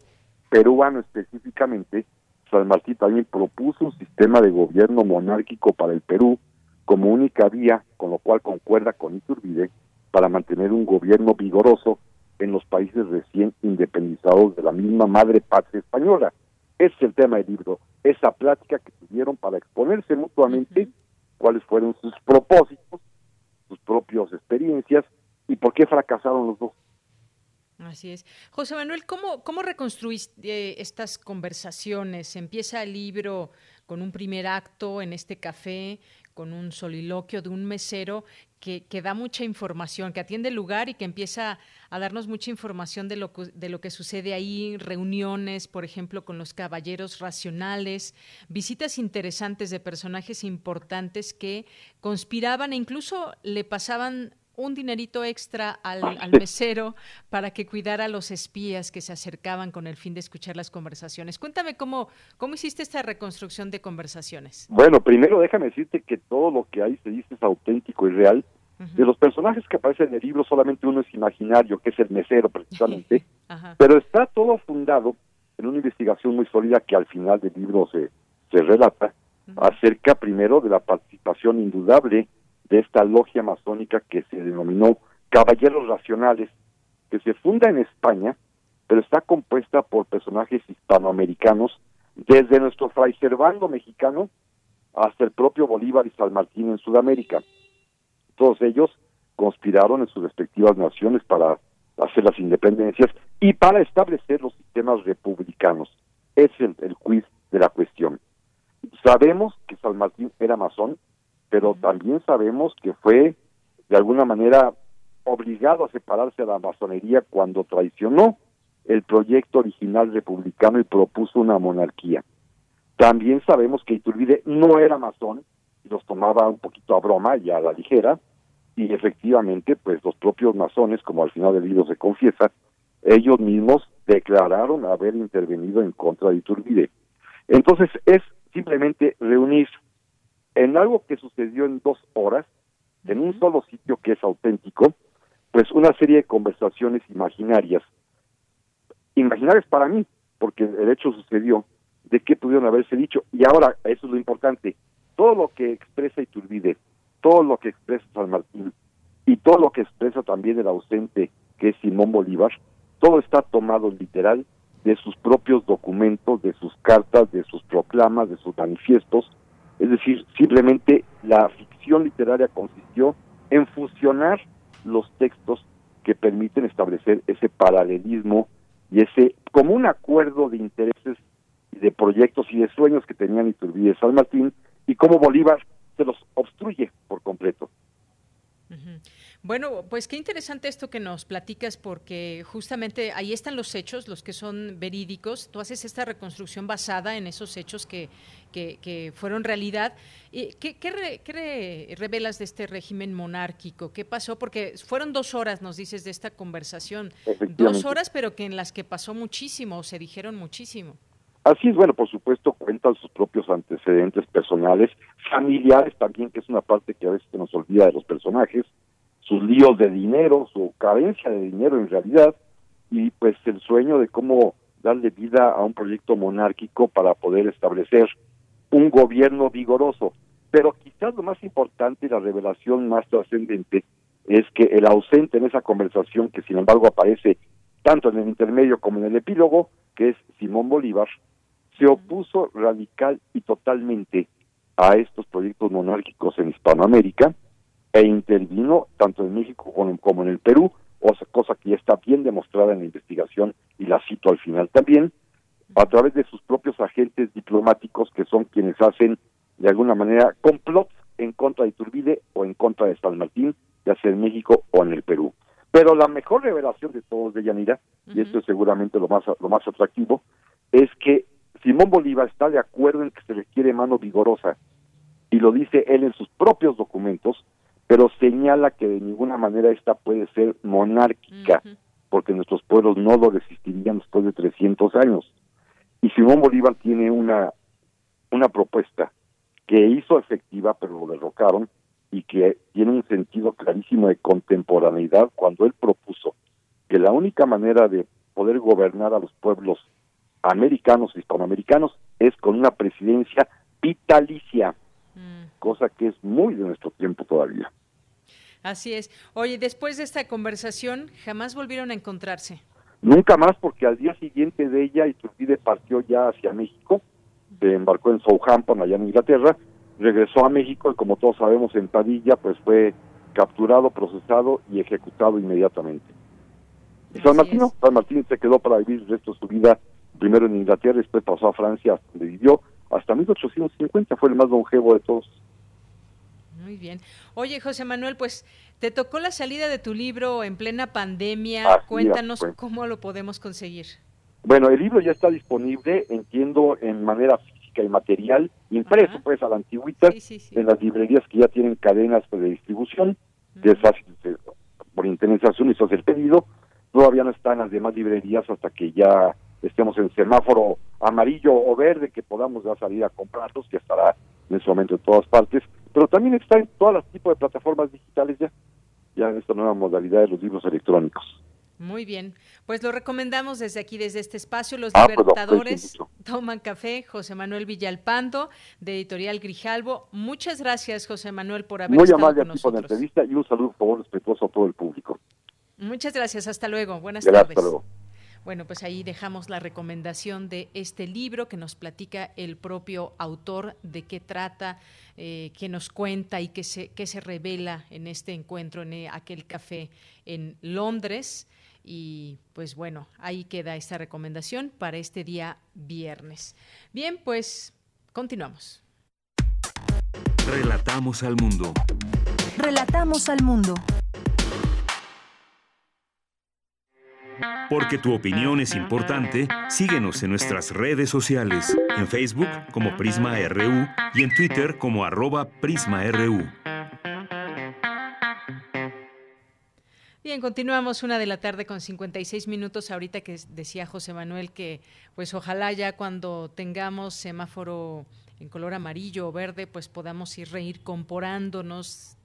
peruano específicamente, San Martín también propuso un sistema de gobierno monárquico para el Perú como única vía, con lo cual concuerda con Iturbide, para mantener un gobierno vigoroso en los países recién independizados de la misma madre patria española. Ese es el tema del libro, esa plática que tuvieron para exponerse mutuamente cuáles fueron sus propósitos, sus propias experiencias y por qué fracasaron los dos. Así es. José Manuel, ¿cómo, cómo reconstruiste estas conversaciones? Empieza el libro con un primer acto en este café, con un soliloquio de un mesero que, que, da mucha información, que atiende el lugar y que empieza a darnos mucha información de lo, de lo que sucede ahí, reuniones, por ejemplo, con los caballeros racionales, visitas interesantes de personajes importantes que conspiraban e incluso le pasaban un dinerito extra al, al, mesero para que cuidara a los espías que se acercaban con el fin de escuchar las conversaciones. Cuéntame cómo, cómo hiciste esta reconstrucción de conversaciones. Bueno, primero déjame decirte que todo lo que ahí se dice es auténtico y real. De los personajes que aparecen en el libro, solamente uno es imaginario, que es el mesero precisamente, pero está todo fundado en una investigación muy sólida que al final del libro se, se relata acerca primero de la participación indudable de esta logia masónica que se denominó Caballeros Racionales, que se funda en España, pero está compuesta por personajes hispanoamericanos, desde nuestro fray Servando mexicano hasta el propio Bolívar y San Martín en Sudamérica. Todos ellos conspiraron en sus respectivas naciones para hacer las independencias y para establecer los sistemas republicanos. Es el, el quiz de la cuestión. Sabemos que San Martín era masón, pero también sabemos que fue de alguna manera obligado a separarse de la masonería cuando traicionó el proyecto original republicano y propuso una monarquía. También sabemos que Iturbide no era masón, los tomaba un poquito a broma y a la ligera, y efectivamente, pues los propios masones, como al final del libro se confiesa, ellos mismos declararon haber intervenido en contra de Iturbide. Entonces es simplemente reunir en algo que sucedió en dos horas, en un solo sitio que es auténtico, pues una serie de conversaciones imaginarias. Imaginarias para mí, porque el hecho sucedió, de qué pudieron haberse dicho. Y ahora, eso es lo importante, todo lo que expresa Iturbide, todo lo que expresa San Martín, y todo lo que expresa también el ausente, que es Simón Bolívar, todo está tomado literal de sus propios documentos, de sus cartas, de sus proclamas, de sus manifiestos, es decir, simplemente la ficción literaria consistió en fusionar los textos que permiten establecer ese paralelismo y ese como un acuerdo de intereses y de proyectos y de sueños que tenían Iturbide y San Martín y cómo Bolívar se los obstruye por completo. Bueno, pues qué interesante esto que nos platicas porque justamente ahí están los hechos, los que son verídicos. Tú haces esta reconstrucción basada en esos hechos que, que, fueron realidad. ¿Qué, qué, revelas de este régimen monárquico? ¿Qué pasó? Porque fueron dos horas, nos dices, de esta conversación. Dos horas, pero que en las que pasó muchísimo, se dijeron muchísimo. Así es, bueno, por supuesto cuentan sus propios antecedentes personales, familiares también, que es una parte que a veces se nos olvida de los personajes, sus líos de dinero, su carencia de dinero en realidad, y pues el sueño de cómo darle vida a un proyecto monárquico para poder establecer un gobierno vigoroso. Pero quizás lo más importante y la revelación más trascendente es que el ausente en esa conversación, que sin embargo aparece tanto en el intermedio como en el epílogo, que es Simón Bolívar, se opuso radical y totalmente a estos proyectos monárquicos en Hispanoamérica e intervino tanto en México como, en el Perú, cosa que ya está bien demostrada en la investigación y la cito al final también, a través de sus propios agentes diplomáticos que son quienes hacen de alguna manera complots en contra de Iturbide o en contra de San Martín, ya sea en México o en el Perú. Pero la mejor revelación de todos de Yanira, y esto es seguramente lo más, lo más atractivo, es que Simón Bolívar está de acuerdo en que se requiere mano vigorosa, y lo dice él en sus propios documentos, pero señala que de ninguna manera esta puede ser monárquica, porque nuestros pueblos no lo resistirían después de 300 años. Y Simón Bolívar tiene una, una propuesta que hizo efectiva, pero lo derrocaron, y que tiene un sentido clarísimo de contemporaneidad cuando él propuso que la única manera de poder gobernar a los pueblos americanos hispanoamericanos es con una presidencia vitalicia, mm. cosa que es muy de nuestro tiempo todavía. Así es. Oye, después de esta conversación, jamás volvieron a encontrarse. Nunca más, porque al día siguiente de ella, Iturbide partió ya hacia México, se embarcó en Southampton, allá en Inglaterra, regresó a México y como todos sabemos en Padilla, pues fue capturado, procesado y ejecutado inmediatamente. Y San Martín, San Martín se quedó para vivir el resto de su vida, primero en Inglaterra, después pasó a Francia, donde vivió hasta 1850, fue el más longevo de todos. Muy bien. Oye, José Manuel, pues te tocó la salida de tu libro en plena pandemia. Cuéntanos cómo lo podemos conseguir. Bueno, el libro ya está disponible, entiendo, en manera física y material, impreso pues a la antigüita, en las librerías que ya tienen cadenas pues, de distribución, que es fácil por internetación y se hace el pedido. Todavía no está en las demás librerías hasta que ya estemos en semáforo amarillo o verde, que podamos ya salir a comprarlos, que estará en ese momento en todas partes pero también está en todas las tipos de plataformas digitales ya, ya en esta nueva modalidad de los libros electrónicos. Muy bien, pues lo recomendamos desde aquí, desde este espacio. Los ah, pues Libertadores toman café. José Manuel Villalpando, de Editorial Grijalvo. Muchas gracias, José Manuel, por haber Muy estado amable con nosotros. por la entrevista y un saludo, por favor, respetuoso a todo el público. Muchas gracias. Hasta luego. Buenas gracias, tardes. Hasta luego. Bueno, pues ahí dejamos la recomendación de este libro que nos platica el propio autor de qué trata, eh, qué nos cuenta y qué se, qué se revela en este encuentro en eh, aquel café en Londres. Y pues bueno, ahí queda esta recomendación para este día viernes. Bien, pues continuamos. Relatamos al mundo. Relatamos al mundo. Porque tu opinión es importante, síguenos en nuestras redes sociales, en Facebook como Prisma RU y en Twitter como arroba PrismaRU. Bien, continuamos una de la tarde con 56 minutos. Ahorita que decía José Manuel que, pues ojalá ya cuando tengamos semáforo en color amarillo o verde, pues podamos ir reír comporándonos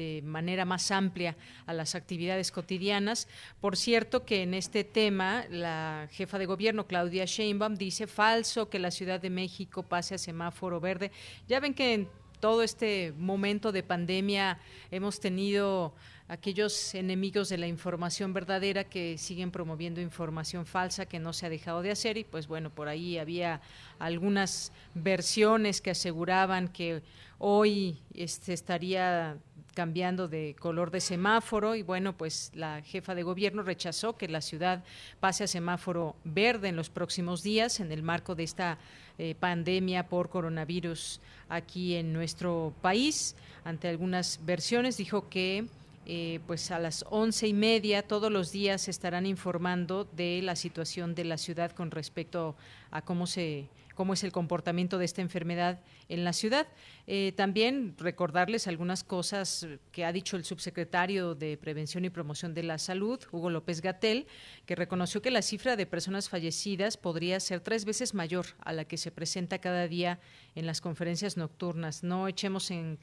de manera más amplia a las actividades cotidianas. Por cierto que en este tema la jefa de gobierno Claudia Sheinbaum dice falso que la Ciudad de México pase a semáforo verde. Ya ven que en todo este momento de pandemia hemos tenido aquellos enemigos de la información verdadera que siguen promoviendo información falsa que no se ha dejado de hacer y pues bueno, por ahí había algunas versiones que aseguraban que hoy este estaría cambiando de color de semáforo y bueno, pues la jefa de gobierno rechazó que la ciudad pase a semáforo verde en los próximos días en el marco de esta eh, pandemia por coronavirus aquí en nuestro país. Ante algunas versiones dijo que eh, pues a las once y media todos los días estarán informando de la situación de la ciudad con respecto a cómo se cómo es el comportamiento de esta enfermedad en la ciudad. Eh, también recordarles algunas cosas que ha dicho el subsecretario de Prevención y Promoción de la Salud, Hugo López Gatel, que reconoció que la cifra de personas fallecidas podría ser tres veces mayor a la que se presenta cada día en las conferencias nocturnas. No echemos en,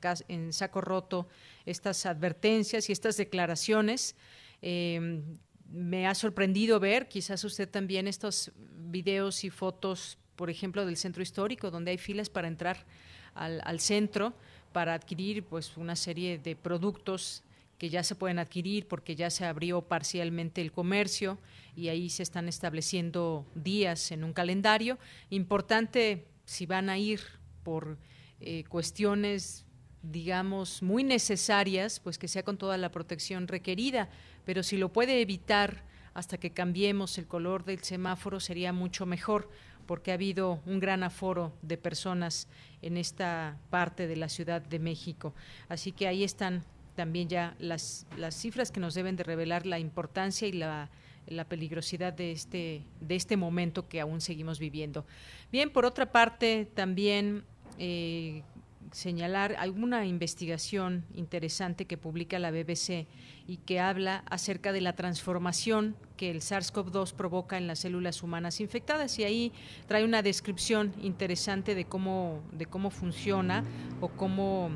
saco roto estas advertencias y estas declaraciones. Eh, me ha sorprendido ver, quizás usted también, estos videos y fotos por ejemplo, del centro histórico, donde hay filas para entrar al, centro para adquirir pues una serie de productos que ya se pueden adquirir porque ya se abrió parcialmente el comercio y ahí se están estableciendo días en un calendario. Importante si van a ir por eh, cuestiones, digamos, muy necesarias, pues que sea con toda la protección requerida, pero si lo puede evitar hasta que cambiemos el color del semáforo sería mucho mejor porque ha habido un gran aforo de personas en esta parte de la Ciudad de México. Así que ahí están también ya las, las cifras que nos deben de revelar la importancia y la, la peligrosidad de este, de este momento que aún seguimos viviendo. Bien, por otra parte, también eh, señalar alguna investigación interesante que publica la BBC y que habla acerca de la transformación que el SARS-CoV-2 provoca en las células humanas infectadas. Y ahí trae una descripción interesante de cómo de cómo funciona o cómo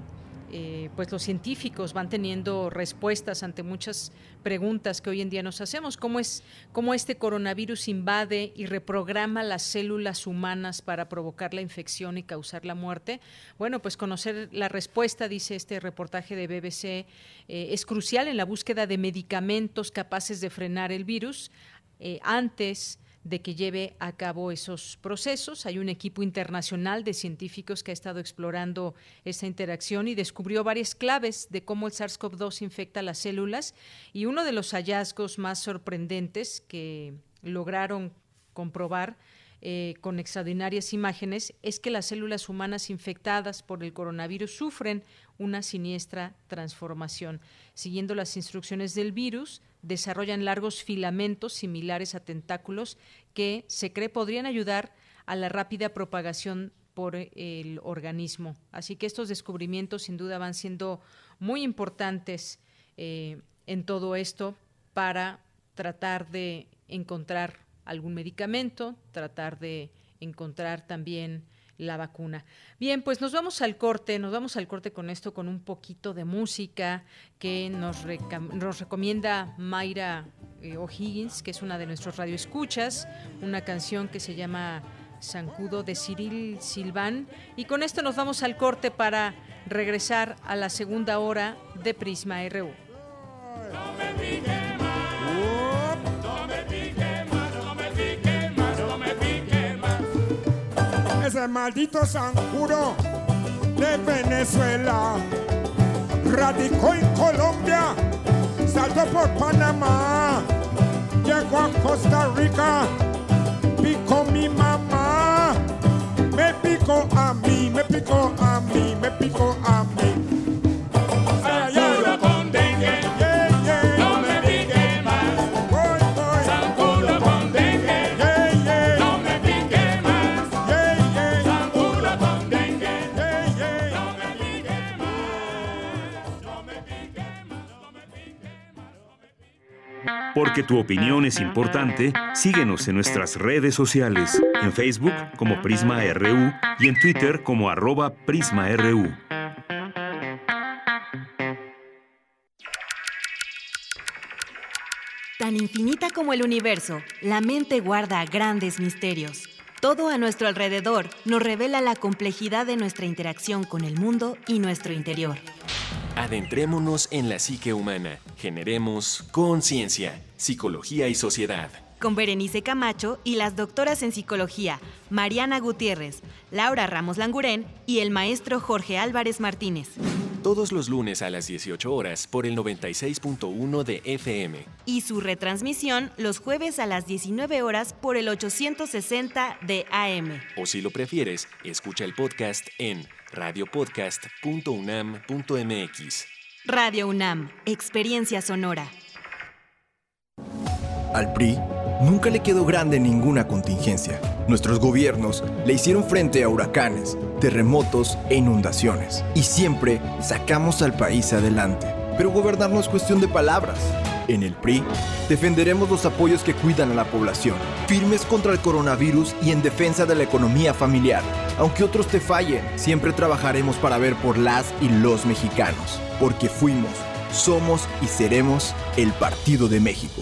eh, pues los científicos van teniendo respuestas ante muchas preguntas que hoy en día nos hacemos. ¿Cómo es cómo este coronavirus invade y reprograma las células humanas para provocar la infección y causar la muerte? Bueno, pues conocer la respuesta, dice este reportaje de BBC, eh, es crucial en la búsqueda de medicamentos capaces de frenar el virus eh, antes de que lleve a cabo esos procesos. Hay un equipo internacional de científicos que ha estado explorando esa interacción y descubrió varias claves de cómo el SARS-CoV-2 infecta las células y uno de los hallazgos más sorprendentes que lograron comprobar eh, con extraordinarias imágenes es que las células humanas infectadas por el coronavirus sufren una siniestra transformación. Siguiendo las instrucciones del virus, desarrollan largos filamentos similares a tentáculos que se cree podrían ayudar a la rápida propagación por el organismo. Así que estos descubrimientos sin duda van siendo muy importantes eh, en todo esto para tratar de encontrar algún medicamento, tratar de encontrar también la vacuna. Bien, pues nos vamos al corte, nos vamos al corte con esto, con un poquito de música que nos, nos recomienda Mayra eh, O'Higgins, que es una de nuestros radioescuchas, una canción que se llama Sancudo de Cyril Silván. Y con esto nos vamos al corte para regresar a la segunda hora de Prisma RU. Ese maldito Sanjuro de Venezuela. Radicó en Colombia, saltó por Panamá, llegó a Costa Rica, picó mi mamá, me picó a mí, me picó a mí, me picó a mí. Porque tu opinión es importante, síguenos en nuestras redes sociales, en Facebook como Prisma RU y en Twitter como arroba PrismaRU. Tan infinita como el universo, la mente guarda grandes misterios. Todo a nuestro alrededor nos revela la complejidad de nuestra interacción con el mundo y nuestro interior. Adentrémonos en la psique humana. Generemos conciencia, psicología y sociedad. Con Berenice Camacho y las doctoras en psicología, Mariana Gutiérrez, Laura Ramos Langurén y el maestro Jorge Álvarez Martínez. Todos los lunes a las 18 horas por el 96.1 de FM. Y su retransmisión los jueves a las 19 horas por el 860 de AM. O si lo prefieres, escucha el podcast en radiopodcast.unam.mx. Radio UNAM, Experiencia Sonora. Al PRI nunca le quedó grande ninguna contingencia. Nuestros gobiernos le hicieron frente a huracanes, terremotos e inundaciones. Y siempre sacamos al país adelante. Pero gobernar no es cuestión de palabras en el PRI, defenderemos los apoyos que cuidan a la población, firmes contra el coronavirus y en defensa de la economía familiar. Aunque otros te fallen, siempre trabajaremos para ver por las y los mexicanos, porque fuimos, somos y seremos el Partido de México.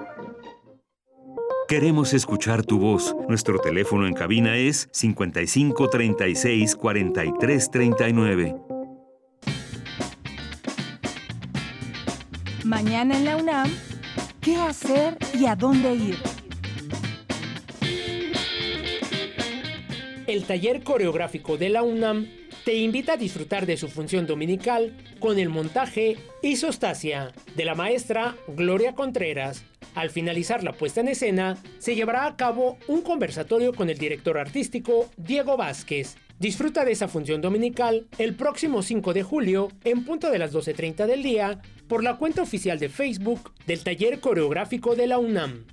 Queremos escuchar tu voz. Nuestro teléfono en cabina es 55 36 43 39. Mañana en la UNAM, ¿qué hacer y a dónde ir? El taller coreográfico de la UNAM te invita a disfrutar de su función dominical con el montaje Isostasia de la maestra Gloria Contreras. Al finalizar la puesta en escena, se llevará a cabo un conversatorio con el director artístico Diego Vázquez. Disfruta de esa función dominical el próximo 5 de julio en punto de las 12.30 del día por la cuenta oficial de Facebook del Taller Coreográfico de la UNAM.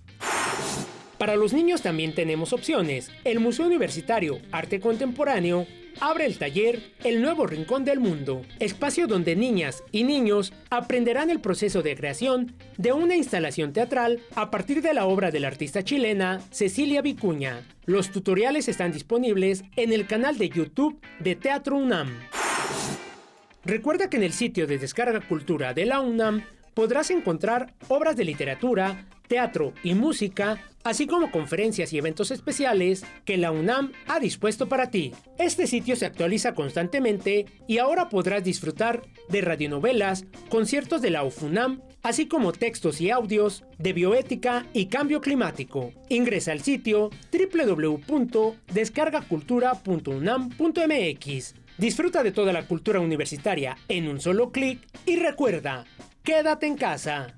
Para los niños también tenemos opciones. El Museo Universitario Arte Contemporáneo abre el taller El Nuevo Rincón del Mundo, espacio donde niñas y niños aprenderán el proceso de creación de una instalación teatral a partir de la obra de la artista chilena Cecilia Vicuña. Los tutoriales están disponibles en el canal de YouTube de Teatro UNAM. Recuerda que en el sitio de descarga cultura de la UNAM podrás encontrar obras de literatura, teatro y música, así como conferencias y eventos especiales que la UNAM ha dispuesto para ti. Este sitio se actualiza constantemente y ahora podrás disfrutar de radionovelas, conciertos de la UFUNAM, así como textos y audios de bioética y cambio climático. Ingresa al sitio www.descargacultura.unam.mx. Disfruta de toda la cultura universitaria en un solo clic y recuerda, quédate en casa.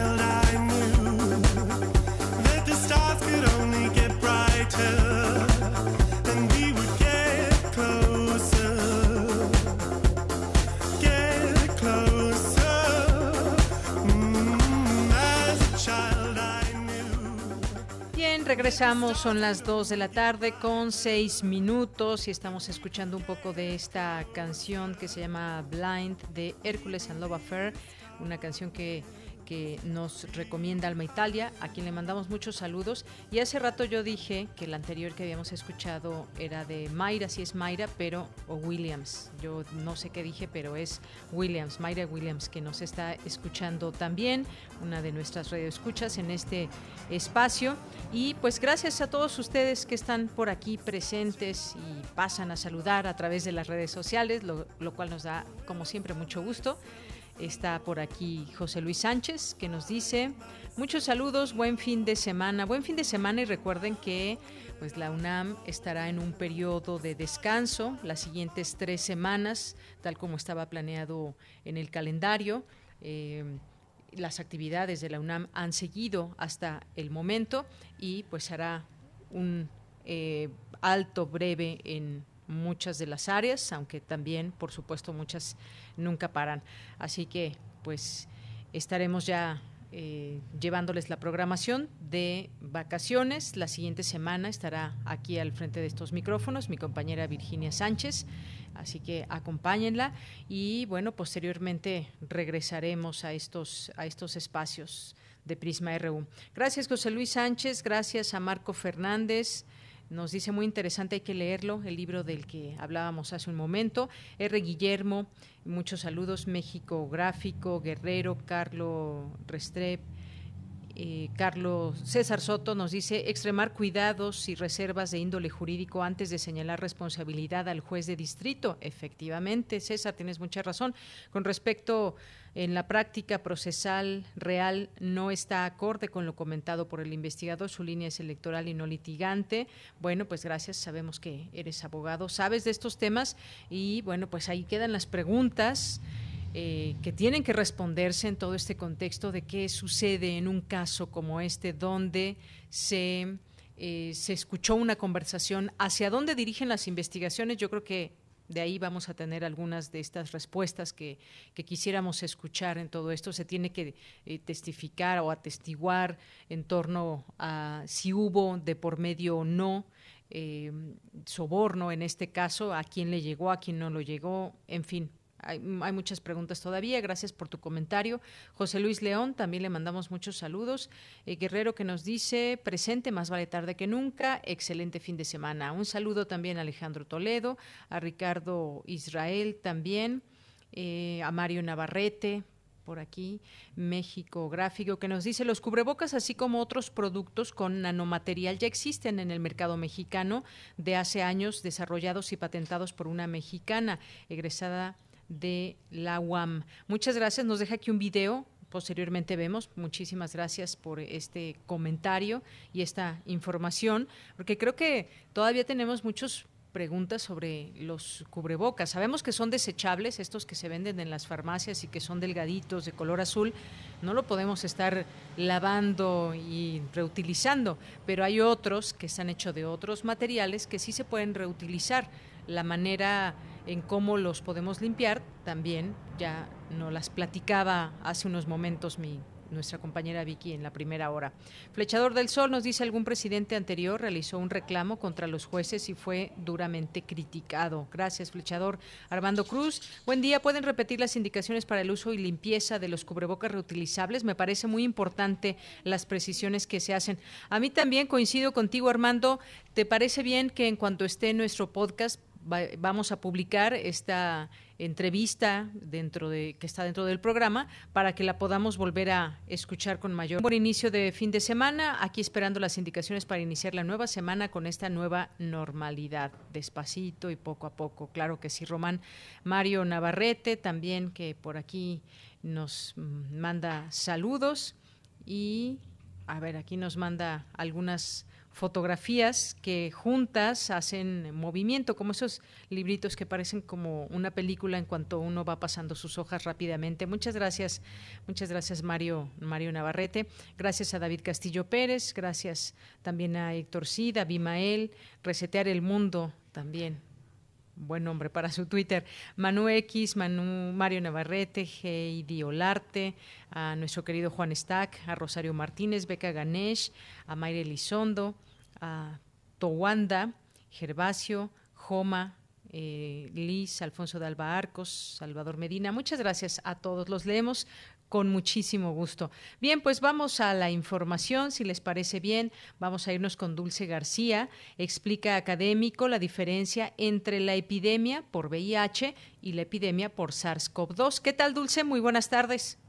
Regresamos, son las 2 de la tarde con 6 minutos y estamos escuchando un poco de esta canción que se llama Blind de Hércules and Love Affair, una canción que que nos recomienda Alma Italia, a quien le mandamos muchos saludos. Y hace rato yo dije que el anterior que habíamos escuchado era de Mayra, si es Mayra, pero o Williams. Yo no sé qué dije, pero es Williams, Mayra Williams, que nos está escuchando también, una de nuestras radioescuchas en este espacio. Y pues gracias a todos ustedes que están por aquí presentes y pasan a saludar a través de las redes sociales, lo, lo cual nos da, como siempre, mucho gusto. Está por aquí José Luis Sánchez que nos dice muchos saludos, buen fin de semana, buen fin de semana y recuerden que pues la UNAM estará en un periodo de descanso las siguientes tres semanas, tal como estaba planeado en el calendario. Eh, las actividades de la UNAM han seguido hasta el momento y pues hará un eh, alto breve en muchas de las áreas, aunque también, por supuesto, muchas nunca paran. Así que, pues, estaremos ya eh, llevándoles la programación de vacaciones. La siguiente semana estará aquí al frente de estos micrófonos mi compañera Virginia Sánchez, así que acompáñenla y bueno, posteriormente regresaremos a estos, a estos espacios de Prisma RU. Gracias José Luis Sánchez, gracias a Marco Fernández. Nos dice muy interesante, hay que leerlo, el libro del que hablábamos hace un momento. R. Guillermo, muchos saludos, México Gráfico, Guerrero, Carlos Restrep, eh, Carlos César Soto nos dice extremar cuidados y reservas de índole jurídico antes de señalar responsabilidad al juez de distrito. Efectivamente, César, tienes mucha razón. Con respecto en la práctica procesal real no está acorde con lo comentado por el investigador, su línea es electoral y no litigante. Bueno, pues gracias, sabemos que eres abogado, sabes de estos temas y bueno, pues ahí quedan las preguntas. Eh, que tienen que responderse en todo este contexto de qué sucede en un caso como este, donde se, eh, se escuchó una conversación, hacia dónde dirigen las investigaciones. Yo creo que de ahí vamos a tener algunas de estas respuestas que, quisiéramos escuchar en todo esto. Se tiene que eh, testificar o atestiguar en torno a si hubo de por medio o no. soborno en este caso, a quién le llegó, a quién no lo llegó, en fin, hay, muchas preguntas todavía. Gracias por tu comentario. José Luis León, también le mandamos muchos saludos. Eh, Guerrero que nos dice, presente, más vale tarde que nunca. Excelente fin de semana. Un saludo también a Alejandro Toledo, a Ricardo Israel también, eh, a Mario Navarrete, por aquí, México Gráfico, que nos dice los cubrebocas, así como otros productos con nanomaterial, ya existen en el mercado mexicano de hace años, desarrollados y patentados por una mexicana egresada de la UAM. Muchas gracias. Nos deja aquí un video posteriormente vemos. Muchísimas gracias por este comentario y esta información, porque creo que todavía tenemos muchas preguntas sobre los cubrebocas. Sabemos que son desechables, estos que se venden en las farmacias y que son delgaditos de color azul, no lo podemos estar lavando y reutilizando, pero hay otros que están hechos de otros materiales que sí se pueden reutilizar. La manera en cómo los podemos limpiar, también ya nos las platicaba hace unos momentos mi nuestra compañera Vicky en la primera hora. Flechador del Sol nos dice algún presidente anterior realizó un reclamo contra los jueces y fue duramente criticado. Gracias, Flechador. Armando Cruz, buen día. ¿Pueden repetir las indicaciones para el uso y limpieza de los cubrebocas reutilizables? Me parece muy importante las precisiones que se hacen. A mí también coincido contigo, Armando. ¿Te parece bien que en cuanto esté nuestro podcast vamos a publicar esta entrevista dentro de que está dentro del programa para que la podamos volver a escuchar con mayor buen inicio de fin de semana aquí esperando las indicaciones para iniciar la nueva semana con esta nueva normalidad. Despacito y poco a poco claro que sí Román. Mario Navarrete también que por aquí nos manda saludos. Y a ver aquí nos manda algunas fotografías que juntas hacen movimiento, como esos libritos que parecen como una película en cuanto uno va pasando sus hojas rápidamente. Muchas gracias, muchas gracias Mario, Mario Navarrete, gracias a David Castillo Pérez, gracias también a Héctor Cid, a Bimael, Resetear el Mundo también. Buen nombre para su Twitter. Manu X, Manu, Mario Navarrete, Heidi Olarte, a nuestro querido Juan Stack, a Rosario Martínez, Beca Ganesh, a Mayre Elizondo, a Towanda, Gervasio, Joma, eh, Liz, Alfonso de Alba Arcos, Salvador Medina. Muchas gracias a todos. Los leemos con muchísimo gusto. Bien, pues vamos a la información, si les parece bien, vamos a irnos con Dulce García, explica académico la diferencia entre la epidemia por VIH y la epidemia por SARS-CoV-2. ¿Qué tal, Dulce? Muy buenas tardes.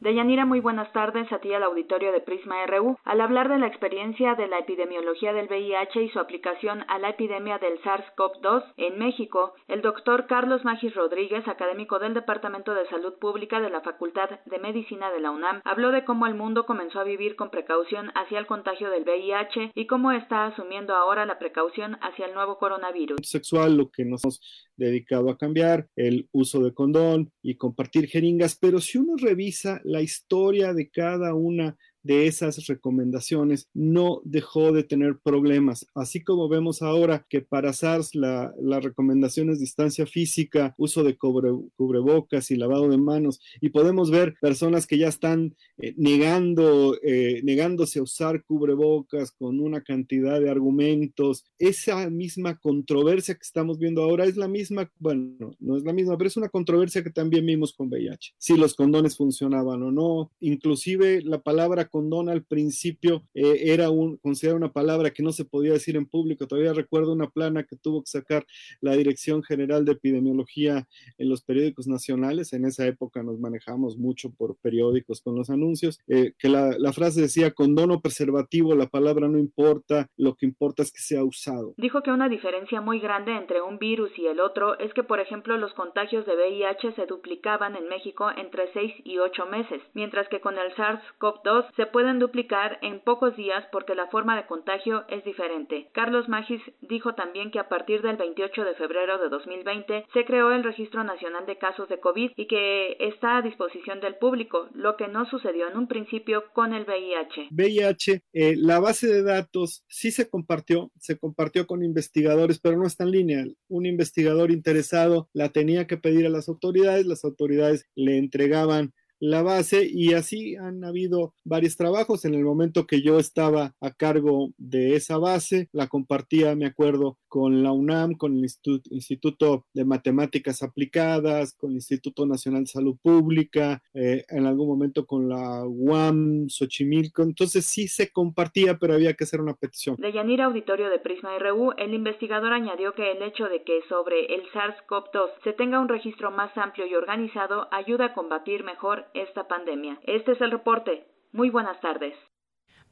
Deyanira, muy buenas tardes a ti al auditorio de Prisma RU. Al hablar de la experiencia de la epidemiología del VIH y su aplicación a la epidemia del SARS-CoV-2 en México, el doctor Carlos Magis Rodríguez, académico del Departamento de Salud Pública de la Facultad de Medicina de la UNAM, habló de cómo el mundo comenzó a vivir con precaución hacia el contagio del VIH y cómo está asumiendo ahora la precaución hacia el nuevo coronavirus. Sexual, lo que nos hemos dedicado a cambiar, el uso de condón y compartir jeringas, pero si uno revisa la historia de cada una de esas recomendaciones no dejó de tener problemas. Así como vemos ahora que para SARS la, la recomendación es distancia física, uso de cubrebocas y lavado de manos, y podemos ver personas que ya están eh, negando, eh, negándose a usar cubrebocas con una cantidad de argumentos. Esa misma controversia que estamos viendo ahora es la misma, bueno, no es la misma, pero es una controversia que también vimos con VIH. Si los condones funcionaban o no, inclusive la palabra condón al principio eh, era un, considerada una palabra que no se podía decir en público. Todavía recuerdo una plana que tuvo que sacar la Dirección General de Epidemiología en los periódicos nacionales. En esa época nos manejamos mucho por periódicos con los anuncios, eh, que la, frase decía condón o preservativo, la palabra no importa, lo que importa es que sea usado. Dijo que una diferencia muy grande entre un virus y el otro es que, por ejemplo, los contagios de VIH se duplicaban en México entre 6 y 8 meses, mientras que con el SARS-CoV-2 se pueden duplicar en pocos días porque la forma de contagio es diferente. Carlos Magis dijo también que a partir del 28 de febrero de 2020 se creó el Registro Nacional de Casos de COVID y que está a disposición del público, lo que no sucedió en un principio con el VIH. VIH, eh, la base de datos sí se compartió, se compartió con investigadores, pero no está en línea. Un investigador interesado la tenía que pedir a las autoridades, las autoridades le entregaban la base y así han habido varios trabajos. En el momento que yo estaba a cargo de esa base, la compartía, me acuerdo, con la UNAM, con el Instituto de Matemáticas Aplicadas, con el Instituto Nacional de Salud Pública, eh, en algún momento con la UAM, Xochimilco. Entonces sí se compartía, pero había que hacer una petición. De Yanira Auditorio de Prisma RU, el investigador añadió que el hecho de que sobre el SARS-CoV-2 se tenga un registro más amplio y organizado ayuda a combatir mejor esta pandemia. Este es el reporte. Muy buenas tardes.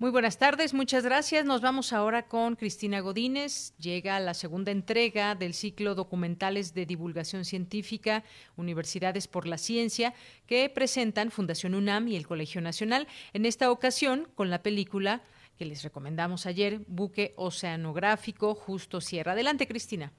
Muy buenas tardes, muchas gracias. Nos vamos ahora con Cristina Godínez. Llega la segunda entrega del ciclo Documentales de Divulgación Científica, Universidades por la Ciencia, que presentan Fundación UNAM y el Colegio Nacional. En esta ocasión, con la película que les recomendamos ayer, Buque Oceanográfico Justo Sierra. Adelante, Cristina.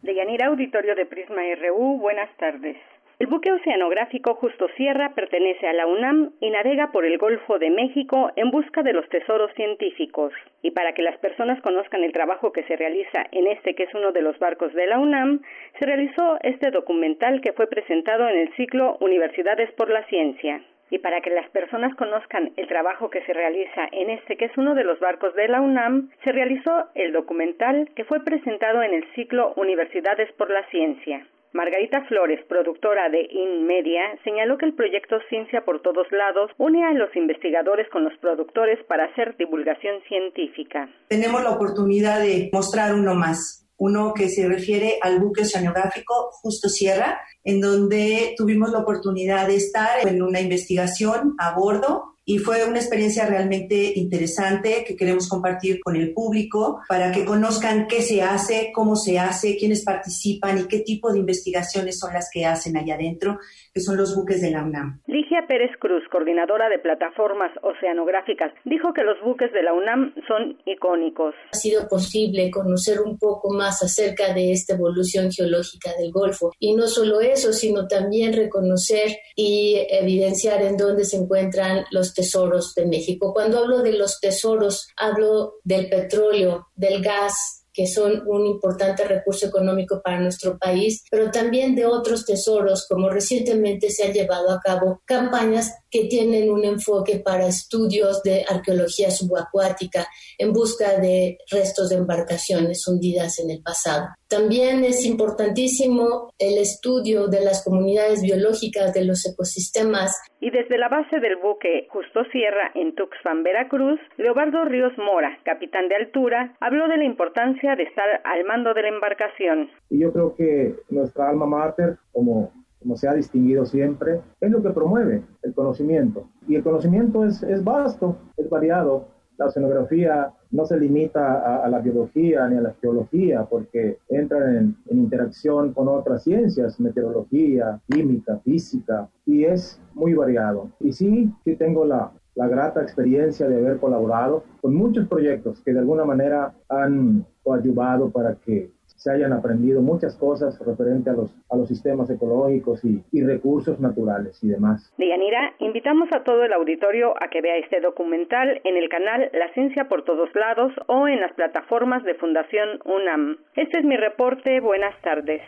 De Yanira Auditorio de Prisma RU, buenas tardes. El buque oceanográfico Justo Sierra pertenece a la UNAM y navega por el Golfo de México en busca de los tesoros científicos. Y para que las personas conozcan el trabajo que se realiza en este que es uno de los barcos de la UNAM, se realizó este documental que fue presentado en el ciclo Universidades por la Ciencia. Y para que las personas conozcan el trabajo que se realiza en este que es uno de los barcos de la UNAM, se realizó el documental que fue presentado en el ciclo Universidades por la Ciencia. Margarita Flores, productora de InMedia, señaló que el proyecto Ciencia por Todos Lados une a los investigadores con los productores para hacer divulgación científica. Tenemos la oportunidad de mostrar uno más, uno que se refiere al buque oceanográfico Justo Sierra, en donde tuvimos la oportunidad de estar en una investigación a bordo y fue una experiencia realmente interesante que queremos compartir con el público para que conozcan qué se hace, cómo se hace, quiénes participan y qué tipo de investigaciones son las que hacen allá adentro, que son los buques de la UNAM. Ligia Pérez Cruz, coordinadora de plataformas oceanográficas, dijo que los buques de la UNAM son icónicos. Ha sido posible conocer un poco más acerca de esta evolución geológica del Golfo y no solo eso, sino también reconocer y evidenciar en dónde se encuentran los tesoros de México. Cuando hablo de los tesoros, hablo del petróleo, del gas, que son un importante recurso económico para nuestro país, pero también de otros tesoros, como recientemente se han llevado a cabo campañas que tienen un enfoque para estudios de arqueología subacuática en busca de restos de embarcaciones hundidas en el pasado. También es importantísimo el estudio de las comunidades biológicas de los ecosistemas. Y desde la base del buque Justo Sierra en Tuxpan, Veracruz, Leobardo Ríos Mora, capitán de altura, habló de la importancia de estar al mando de la embarcación. Y yo creo que nuestra alma mater, como como se ha distinguido siempre, es lo que promueve el conocimiento. Y el conocimiento es, es vasto, es variado. La oceanografía no se limita a, la biología ni a la geología, porque entran en, en, interacción con otras ciencias, meteorología, química, física, y es muy variado. Y sí, sí tengo la, la grata experiencia de haber colaborado con muchos proyectos que de alguna manera han ayudado para que se hayan aprendido muchas cosas referente a los, a los sistemas ecológicos y, y recursos naturales y demás. Deyanira, invitamos a todo el auditorio a que vea este documental en el canal La Ciencia por Todos Lados o en las plataformas de Fundación UNAM. Este es mi reporte. Buenas tardes.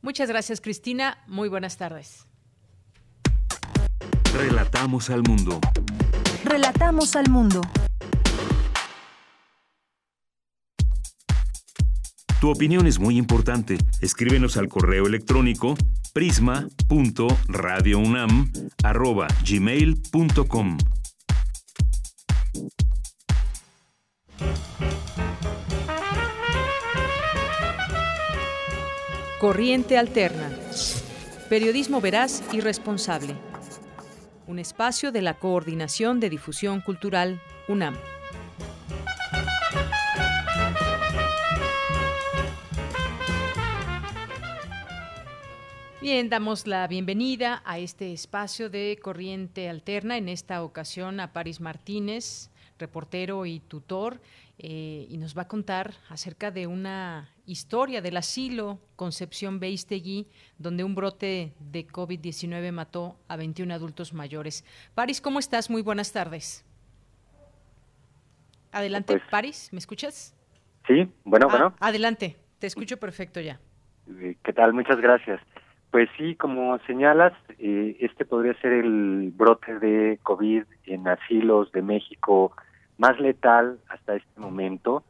Muchas gracias, Cristina. Muy buenas tardes. Relatamos al mundo. Relatamos al mundo. Tu opinión es muy importante. Escríbenos al correo electrónico prisma.radiounam@gmail.com. Corriente Alterna. Periodismo veraz y responsable. Un espacio de la Coordinación de Difusión Cultural, UNAM. Bien, damos la bienvenida a este espacio de Corriente Alterna, en esta ocasión a Paris Martínez, reportero y tutor, eh, y nos va a contar acerca de una historia del asilo Concepción Beistegui, donde un brote de COVID-19 mató a 21 adultos mayores. Paris, ¿cómo estás? Muy buenas tardes. Adelante, pues Paris, ¿me escuchas? Sí, bueno, bueno. Ah, adelante, te escucho perfecto ya. Eh, ¿Qué tal? Muchas gracias. Pues sí, como señalas, eh, este podría ser el brote de COVID en asilos de México más letal hasta este momento,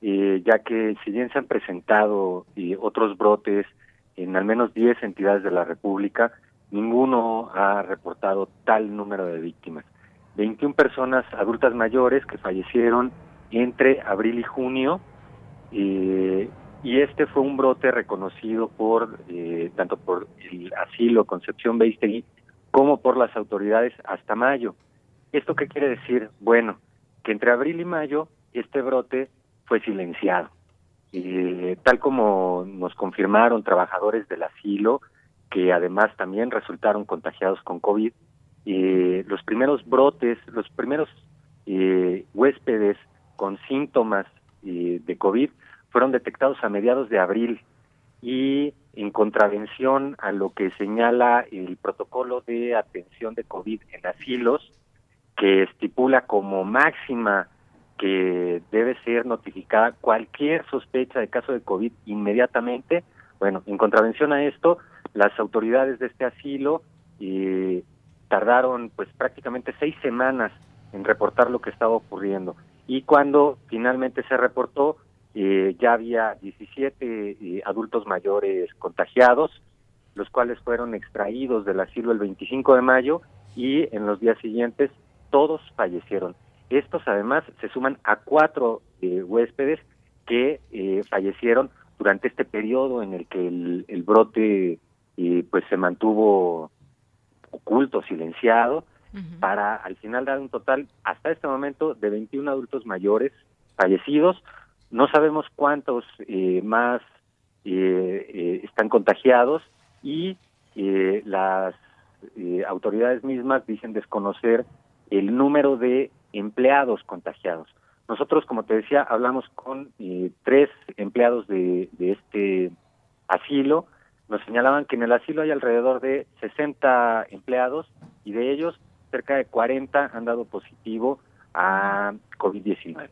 eh, ya que si bien se han presentado eh, otros brotes en al menos 10 entidades de la República, ninguno ha reportado tal número de víctimas. 21 personas adultas mayores que fallecieron entre abril y junio, eh, y este fue un brote reconocido por eh, tanto por el asilo Concepción Beistegui como por las autoridades hasta mayo. ¿Esto qué quiere decir? Bueno, que entre abril y mayo este brote fue silenciado. Eh, tal como nos confirmaron trabajadores del asilo, que además también resultaron contagiados con COVID, eh, los primeros brotes, los primeros eh, huéspedes con síntomas eh, de COVID fueron detectados a mediados de abril y en contravención a lo que señala el protocolo de atención de COVID en asilos, que estipula como máxima que debe ser notificada cualquier sospecha de caso de COVID inmediatamente. Bueno, en contravención a esto, las autoridades de este asilo eh, tardaron pues prácticamente seis semanas en reportar lo que estaba ocurriendo. Y cuando finalmente se reportó, eh, ya había 17 eh, adultos mayores contagiados, los cuales fueron extraídos del asilo el 25 de mayo y en los días siguientes todos fallecieron. Estos además se suman a cuatro eh, huéspedes que fallecieron durante este periodo en el que el, brote pues se mantuvo oculto, silenciado, para al final dar un total hasta este momento de 21 adultos mayores fallecidos, no sabemos cuántos eh, más eh, eh, están contagiados y las autoridades mismas dicen desconocer el número de empleados contagiados. Nosotros, como te decía, hablamos con tres empleados de este asilo. Nos señalaban que en el asilo hay alrededor de 60 empleados y de ellos cerca de 40 han dado positivo a COVID-19.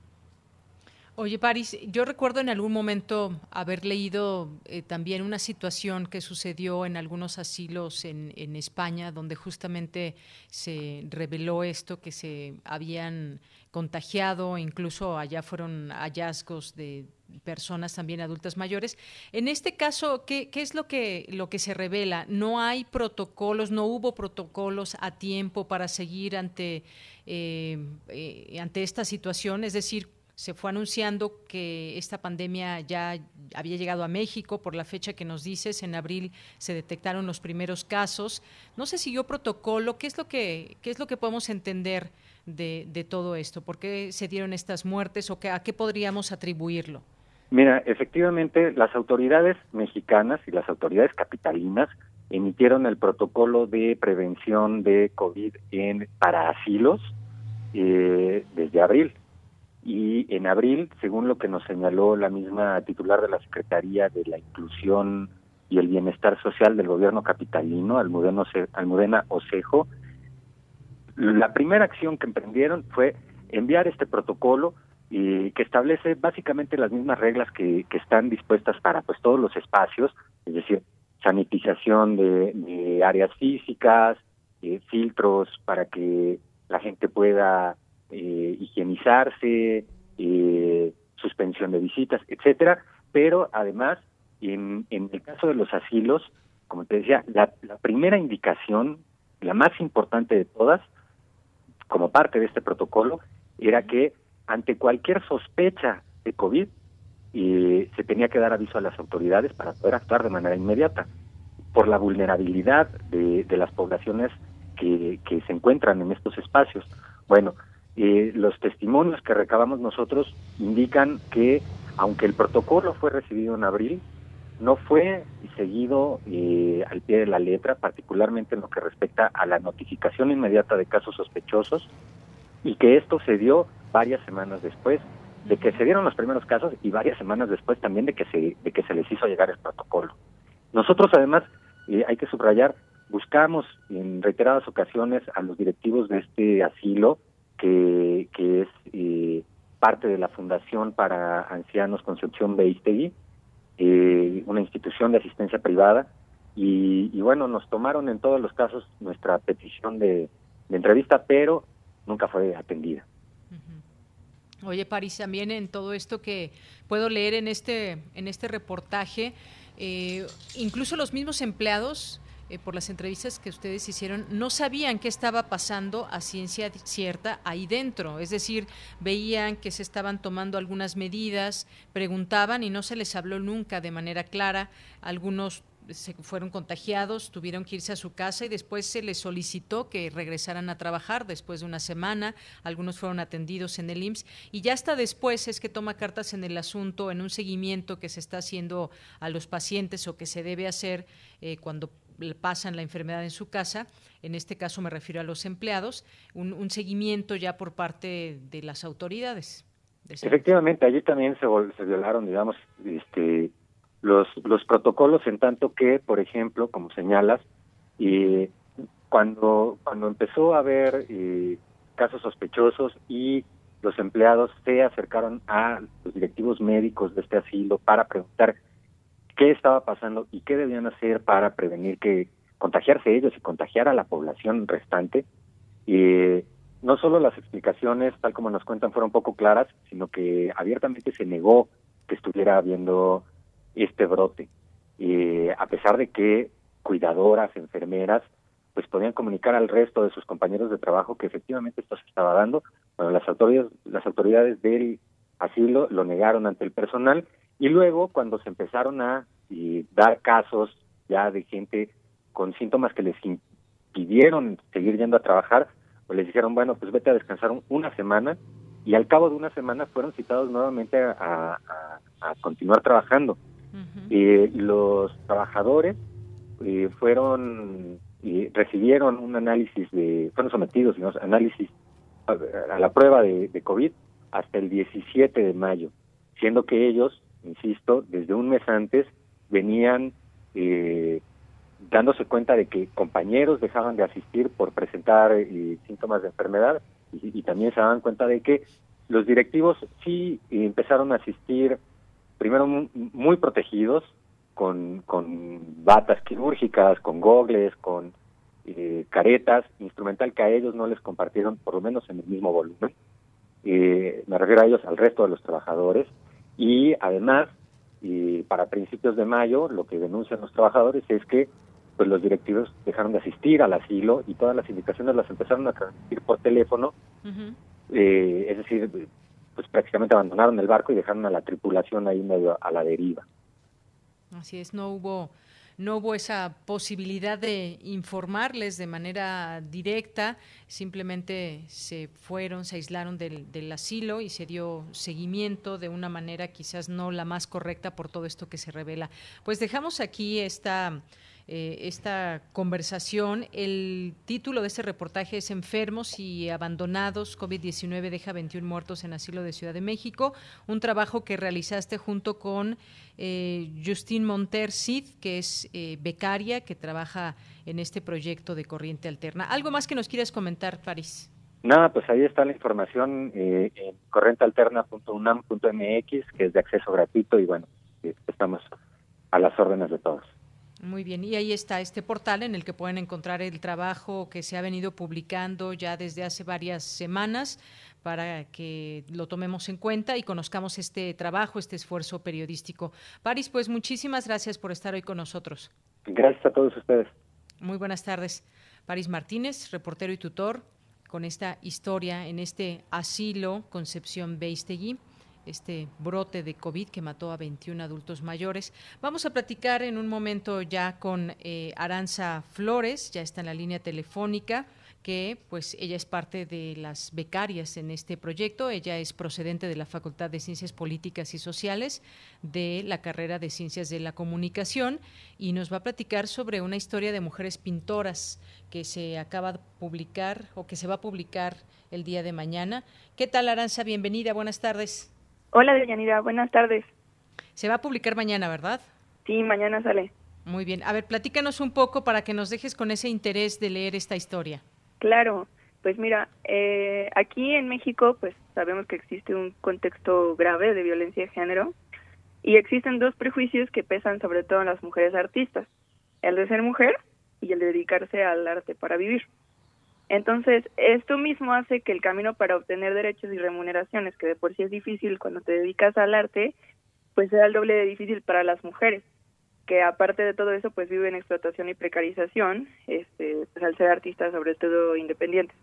Oye, Paris, yo recuerdo en algún momento haber leído eh, también una situación que sucedió en algunos asilos en, España, donde justamente se reveló esto, que se habían contagiado, incluso allá fueron hallazgos de personas también adultas mayores. En este caso, ¿qué, qué es lo que, lo que se revela? ¿No hay protocolos, no hubo protocolos a tiempo para seguir ante, eh, eh, ante esta situación? Es decir, se fue anunciando que esta pandemia ya había llegado a México por la fecha que nos dices, en abril se detectaron los primeros casos. No se siguió protocolo, ¿qué es lo que, qué es lo que podemos entender de, de todo esto? ¿Por qué se dieron estas muertes o qué, a qué podríamos atribuirlo? Mira, efectivamente, las autoridades mexicanas y las autoridades capitalinas emitieron el protocolo de prevención de COVID en, para asilos eh, desde abril y en abril, según lo que nos señaló la misma titular de la Secretaría de la Inclusión y el Bienestar Social del gobierno capitalino, Almudena Osejo, la primera acción que emprendieron fue enviar este protocolo y que establece básicamente las mismas reglas que, que están dispuestas para pues todos los espacios, es decir, sanitización de, áreas físicas, eh, filtros para que la gente pueda eh, higienizarse, eh, suspensión de visitas, etcétera, pero además, en, en el caso de los asilos, como te decía, la, primera indicación, la más importante de todas, como parte de este protocolo, era que ante cualquier sospecha de COVID, eh, se tenía que dar aviso a las autoridades para poder actuar de manera inmediata por la vulnerabilidad de, las poblaciones que, se encuentran en estos espacios. Bueno, eh, los testimonios que recabamos nosotros indican que aunque el protocolo fue recibido en abril, no fue seguido eh, al pie de la letra, particularmente en lo que respecta a la notificación inmediata de casos sospechosos, y que esto se dio varias semanas después de que se dieron los primeros casos y varias semanas después también de que se, de que se les hizo llegar el protocolo. Nosotros además, eh, hay que subrayar, buscamos en reiteradas ocasiones a los directivos de este asilo, que, que es eh, parte de la Fundación para Ancianos Concepción Beistegui, eh, una institución de asistencia privada, y, bueno, nos tomaron en todos los casos nuestra petición de, entrevista, pero nunca fue atendida. Oye, París, también en todo esto que puedo leer en este, en este reportaje, eh, incluso los mismos empleados eh, por las entrevistas que ustedes hicieron, no sabían qué estaba pasando a ciencia cierta ahí dentro. Es decir, veían que se estaban tomando algunas medidas, preguntaban y no se les habló nunca de manera clara. Algunos se fueron contagiados, tuvieron que irse a su casa y después se les solicitó que regresaran a trabajar después de una semana. Algunos fueron atendidos en el IMSS y ya hasta después es que toma cartas en el asunto, en un seguimiento que se está haciendo a los pacientes o que se debe hacer eh, cuando pasan la enfermedad en su casa, en este caso me refiero a los empleados, un, seguimiento ya por parte de las autoridades. Efectivamente, allí también se, se violaron, digamos, este, los, los protocolos en tanto que, por ejemplo, como señalas, y cuando, cuando empezó a haber eh, casos sospechosos y los empleados se acercaron a los directivos médicos de este asilo para preguntar qué estaba pasando y qué debían hacer para prevenir que contagiarse ellos y contagiar a la población restante. Y no solo las explicaciones, tal como nos cuentan, fueron poco claras, sino que abiertamente se negó que estuviera habiendo este brote. Y a pesar de que cuidadoras, enfermeras, pues podían comunicar al resto de sus compañeros de trabajo que efectivamente esto se estaba dando, bueno, las autoridades, las autoridades del asilo lo negaron ante el personal y luego, cuando se empezaron a dar casos ya de gente con síntomas que les impidieron seguir yendo a trabajar, pues les dijeron, bueno, pues vete a descansar una semana y al cabo de una semana fueron citados nuevamente a, continuar trabajando. y los trabajadores eh, fueron y recibieron un análisis de, fueron sometidos a análisis a, la prueba de, de COVID hasta el 17 de mayo, siendo que ellos insisto, desde un mes antes venían eh, dándose cuenta de que compañeros dejaban de asistir por presentar eh, síntomas de enfermedad y, también se daban cuenta de que los directivos sí empezaron a asistir primero muy, protegidos con, con batas quirúrgicas, con gogles, con eh, caretas, instrumental que a ellos no les compartieron por lo menos en el mismo volumen. me refiero a ellos, al resto de los trabajadores, y además, y para principios de mayo, lo que denuncian los trabajadores es que pues los directivos dejaron de asistir al asilo y todas las indicaciones las empezaron a transmitir por teléfono, eh, es decir, pues prácticamente abandonaron el barco y dejaron a la tripulación ahí medio a la deriva. Así es, no hubo no hubo esa posibilidad de informarles de manera directa, simplemente se fueron, se aislaron del, asilo y se dio seguimiento de una manera quizás no la más correcta por todo esto que se revela. Pues dejamos aquí esta eh, esta conversación. El título de este reportaje es Enfermos y abandonados. COVID-19 deja 21 muertos en asilo de Ciudad de México. Un trabajo que realizaste junto con eh, Justin Monter Cid, que es eh, becaria, que trabaja en este proyecto de Corriente Alterna. ¿Algo más que nos quieras comentar, París? Nada, pues ahí está la información en corrientealterna.unam.mx, que es de acceso gratuito y bueno, estamos a las órdenes de todos. Muy bien, y ahí está este portal en el que pueden encontrar el trabajo que se ha venido publicando ya desde hace varias semanas para que lo tomemos en cuenta y conozcamos este trabajo, este esfuerzo periodístico. Paris, pues muchísimas gracias por estar hoy con nosotros. Gracias a todos ustedes. Muy buenas tardes. Paris Martínez, reportero y tutor, con esta historia en este asilo Concepción Beistegui este brote de COVID que mató a 21 adultos mayores. Vamos a platicar en un momento ya con eh, Aranza Flores, ya está en la línea telefónica que pues ella es parte de las becarias en este proyecto. Ella es procedente de la Facultad de Ciencias Políticas y Sociales de la carrera de Ciencias de la Comunicación y nos va a platicar sobre una historia de mujeres pintoras que se acaba de publicar o que se va a publicar el día de mañana. ¿Qué tal, Aranza? Bienvenida, buenas tardes. Hola, Deyanira, buenas tardes. Se va a publicar mañana, ¿verdad? Sí, mañana sale. Muy bien. A ver, platícanos un poco para que nos dejes con ese interés de leer esta historia. Claro, pues mira, eh, aquí en México pues sabemos que existe un contexto grave de violencia de género y existen dos prejuicios que pesan sobre todo en las mujeres artistas, el de ser mujer y el de dedicarse al arte para vivir. Entonces, esto mismo hace que el camino para obtener derechos y remuneraciones, que de por sí es difícil cuando te dedicas al arte, pues sea el doble de difícil para las mujeres que aparte de todo eso pues viven explotación y precarización este pues, al ser artistas sobre todo independientes.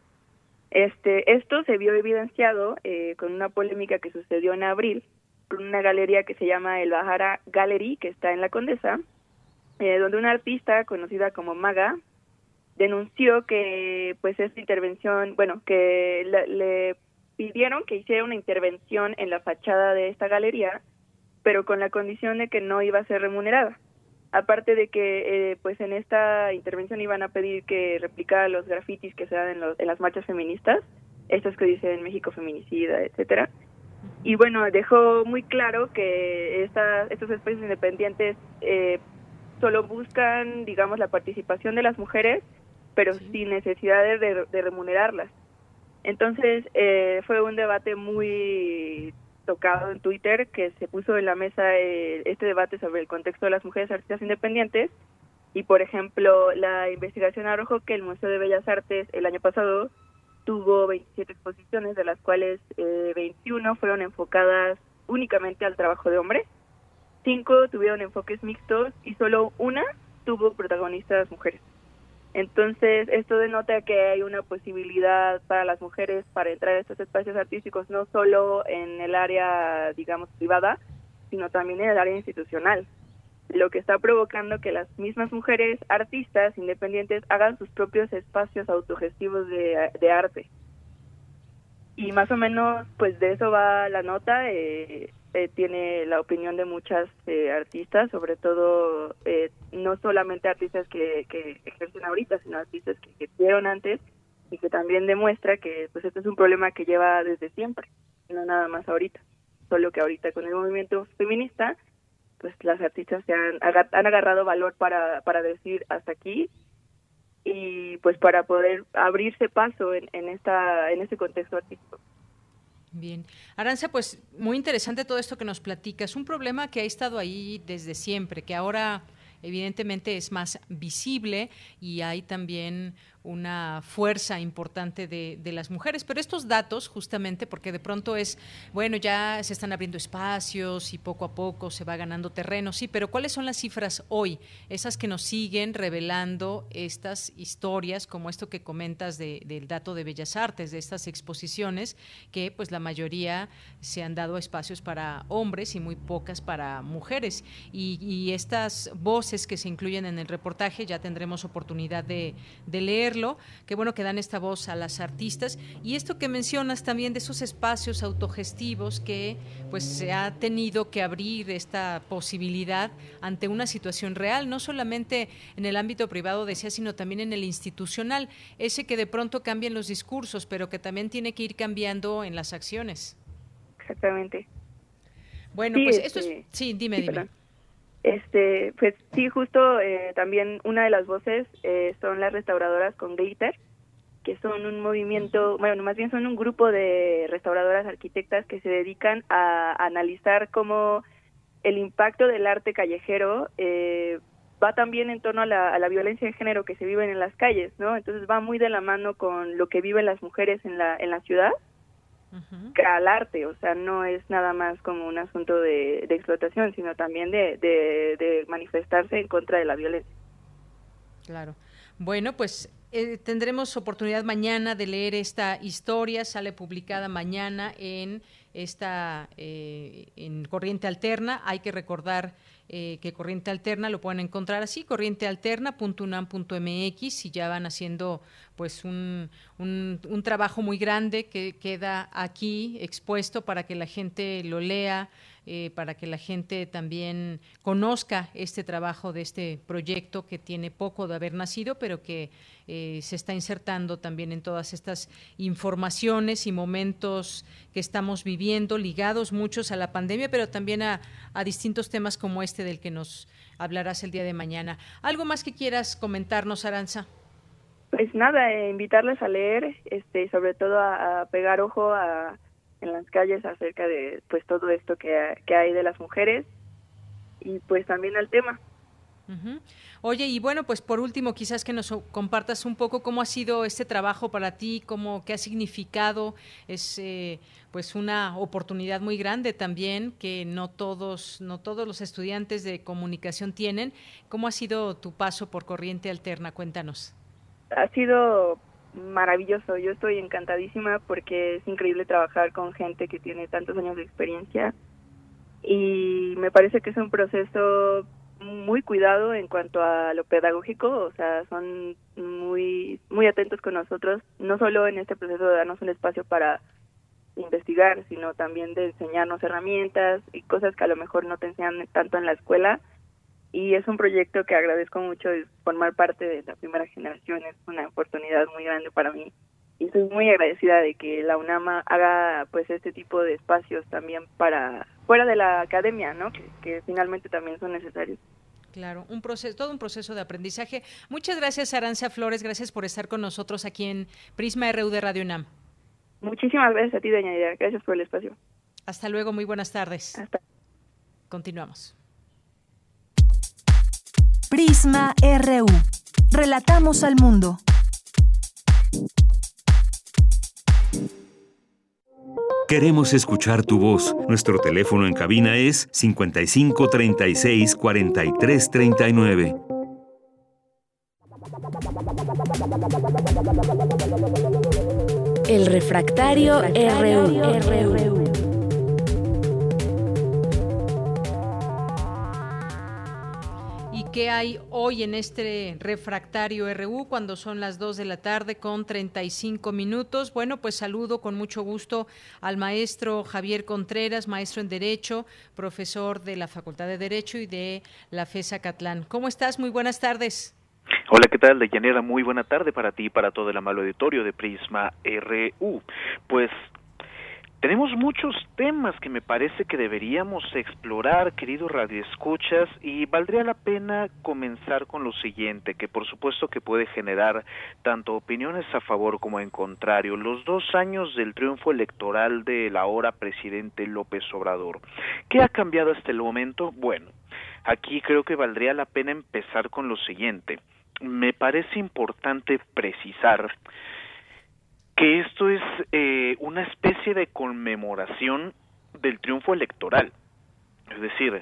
Este esto se vio evidenciado eh, con una polémica que sucedió en abril con una galería que se llama el Bajara Gallery que está en la Condesa eh, donde una artista conocida como Maga denunció que pues esta intervención bueno que le pidieron que hiciera una intervención en la fachada de esta galería pero con la condición de que no iba a ser remunerada aparte de que eh, pues en esta intervención iban a pedir que replicara los grafitis que se dan en, las marchas feministas, estos que dicen México feminicida, etcétera. Y bueno, dejó muy claro que estas, estos espacios independientes eh, solo buscan, digamos, la participación de las mujeres, pero sin necesidad de, de remunerarlas. Entonces, eh, fue un debate muy tocado en Twitter que se puso en la mesa eh, este debate sobre el contexto de las mujeres artistas independientes y por ejemplo la investigación arrojó que el Museo de Bellas Artes el año pasado tuvo 27 exposiciones de las cuales eh, 21 fueron enfocadas únicamente al trabajo de hombres, cinco tuvieron enfoques mixtos y solo una tuvo protagonistas mujeres. Entonces, esto denota que hay una posibilidad para las mujeres para entrar a estos espacios artísticos, no solo en el área, digamos, privada, sino también en el área institucional, lo que está provocando que las mismas mujeres artistas independientes hagan sus propios espacios autogestivos de, de arte. Y más o menos, pues de eso va la nota. Eh, eh, tiene la opinión de muchas eh, artistas, sobre todo eh, no solamente artistas que, que, ejercen ahorita, sino artistas que ejercieron antes y que también demuestra que pues este es un problema que lleva desde siempre, no nada más ahorita, solo que ahorita con el movimiento feminista pues las artistas se han, han agarrado valor para, para decir hasta aquí y pues para poder abrirse paso en, en esta en este contexto artístico. Bien. Aranza, pues muy interesante todo esto que nos platicas. Un problema que ha estado ahí desde siempre, que ahora evidentemente es más visible y hay también una fuerza importante de, de, las mujeres. Pero estos datos, justamente, porque de pronto es, bueno, ya se están abriendo espacios y poco a poco se va ganando terreno, sí, pero ¿cuáles son las cifras hoy? Esas que nos siguen revelando estas historias, como esto que comentas de, del dato de Bellas Artes, de estas exposiciones, que pues la mayoría se han dado espacios para hombres y muy pocas para mujeres. Y, y estas voces que se incluyen en el reportaje ya tendremos oportunidad de, de leer Qué bueno que dan esta voz a las artistas. Y esto que mencionas también de esos espacios autogestivos que pues se ha tenido que abrir esta posibilidad ante una situación real, no solamente en el ámbito privado, decía, sino también en el institucional. Ese que de pronto cambian los discursos, pero que también tiene que ir cambiando en las acciones. Exactamente. Bueno, pues esto es... Este, sí, dime, dime. Este, pues sí, justo eh, también una de las voces eh, son las restauradoras con glitter, que son un movimiento, bueno, más bien son un grupo de restauradoras arquitectas que se dedican a, analizar cómo el impacto del arte callejero eh, va también en torno a la, a la, violencia de género que se vive en las calles, ¿no? Entonces va muy de la mano con lo que viven las mujeres en la, en la ciudad al arte, o sea, no es nada más como un asunto de, explotación, sino también de, de, manifestarse en contra de la violencia. Claro. Bueno, pues eh, tendremos oportunidad mañana de leer esta historia, sale publicada mañana en esta eh, en Corriente Alterna. Hay que recordar eh, que Corriente Alterna lo pueden encontrar así, corrientealterna.unam.mx y ya van haciendo pues un, un, un, trabajo muy grande que queda aquí expuesto para que la gente lo lea, eh, para que la gente también conozca este trabajo de este proyecto que tiene poco de haber nacido, pero que eh, se está insertando también en todas estas informaciones y momentos que estamos viviendo, ligados muchos a la pandemia, pero también a, distintos temas como este del que nos hablarás el día de mañana. ¿Algo más que quieras comentarnos, Aranza? Pues nada, eh, invitarles a leer, este, sobre todo a, a pegar ojo a en las calles acerca de pues todo esto que, que hay de las mujeres y pues también al tema. Oye, y bueno, pues por último, quizás que nos compartas un poco cómo ha sido este trabajo para ti, cómo, qué ha significado, es eh, pues una oportunidad muy grande también que no todos, no todos los estudiantes de comunicación tienen. ¿Cómo ha sido tu paso por Corriente Alterna? Cuéntanos. Ha sido maravilloso. Yo estoy encantadísima porque es increíble trabajar con gente que tiene tantos años de experiencia y me parece que es un proceso muy cuidado en cuanto a lo pedagógico, o sea, son muy muy atentos con nosotros, no solo en este proceso de darnos un espacio para investigar, sino también de enseñarnos herramientas y cosas que a lo mejor no te enseñan tanto en la escuela y es un proyecto que agradezco mucho de formar parte de la primera generación, es una oportunidad muy grande para mí y estoy muy agradecida de que la UNAMA haga pues este tipo de espacios también para fuera de la academia, ¿no? Que, que finalmente también son necesarios. Claro, un proceso, todo un proceso de aprendizaje. Muchas gracias, Arancia Flores, gracias por estar con nosotros aquí en Prisma RU de Radio UNAM. Muchísimas gracias a ti, doña Idea. Gracias por el espacio. Hasta luego, muy buenas tardes. Hasta. Continuamos. Prisma RU. Relatamos al mundo. Queremos escuchar tu voz. Nuestro teléfono en cabina es 55 36 43 39. El refractario, RU. ¿Qué hay hoy en este refractario RU cuando son las 2 de la tarde con 35 minutos? Bueno, pues saludo con mucho gusto al maestro Javier Contreras, maestro en Derecho, profesor de la Facultad de Derecho y de la FESA Catlán. ¿Cómo estás? Muy buenas tardes. Hola, ¿qué tal, Deyanira? Muy buena tarde para ti y para todo el amable auditorio de Prisma RU. Pues tenemos muchos temas que me parece que deberíamos explorar, queridos radioescuchas, y valdría la pena comenzar con lo siguiente, que por supuesto que puede generar tanto opiniones a favor como en contrario. Los dos años del triunfo electoral del ahora presidente López Obrador. ¿Qué ha cambiado hasta el momento? Bueno, aquí creo que valdría la pena empezar con lo siguiente. Me parece importante precisar que esto es eh, una especie de conmemoración del triunfo electoral. Es decir,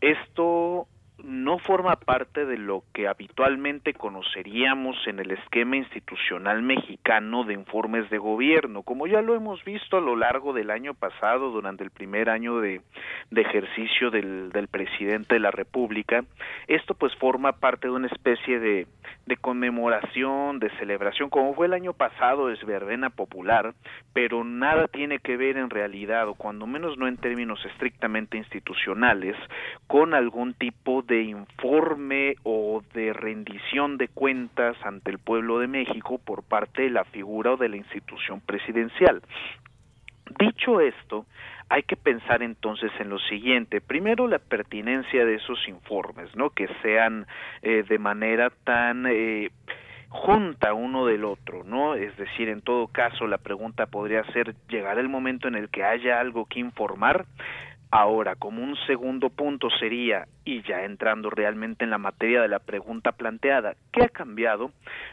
esto no forma parte de lo que habitualmente conoceríamos en el esquema institucional mexicano de informes de gobierno, como ya lo hemos visto a lo largo del año pasado, durante el primer año de, ejercicio del, presidente de la República. Esto pues forma parte de una especie de, de conmemoración, de celebración, como fue el año pasado, es verbena popular, pero nada tiene que ver en realidad, o cuando menos no en términos estrictamente institucionales, con algún tipo de informe o de rendición de cuentas ante el pueblo de México por parte de la figura o de la institución presidencial. Dicho esto, hay que pensar entonces en lo siguiente. Primero, la pertinencia de esos informes, ¿no? Que sean eh, de manera tan eh, junta uno del otro, ¿no? Es decir, en todo caso, la pregunta podría ser, ¿llegará el momento en el que haya algo que informar? Ahora, como un segundo punto sería, y ya entrando realmente en la materia de la pregunta planteada, ¿qué ha cambiado?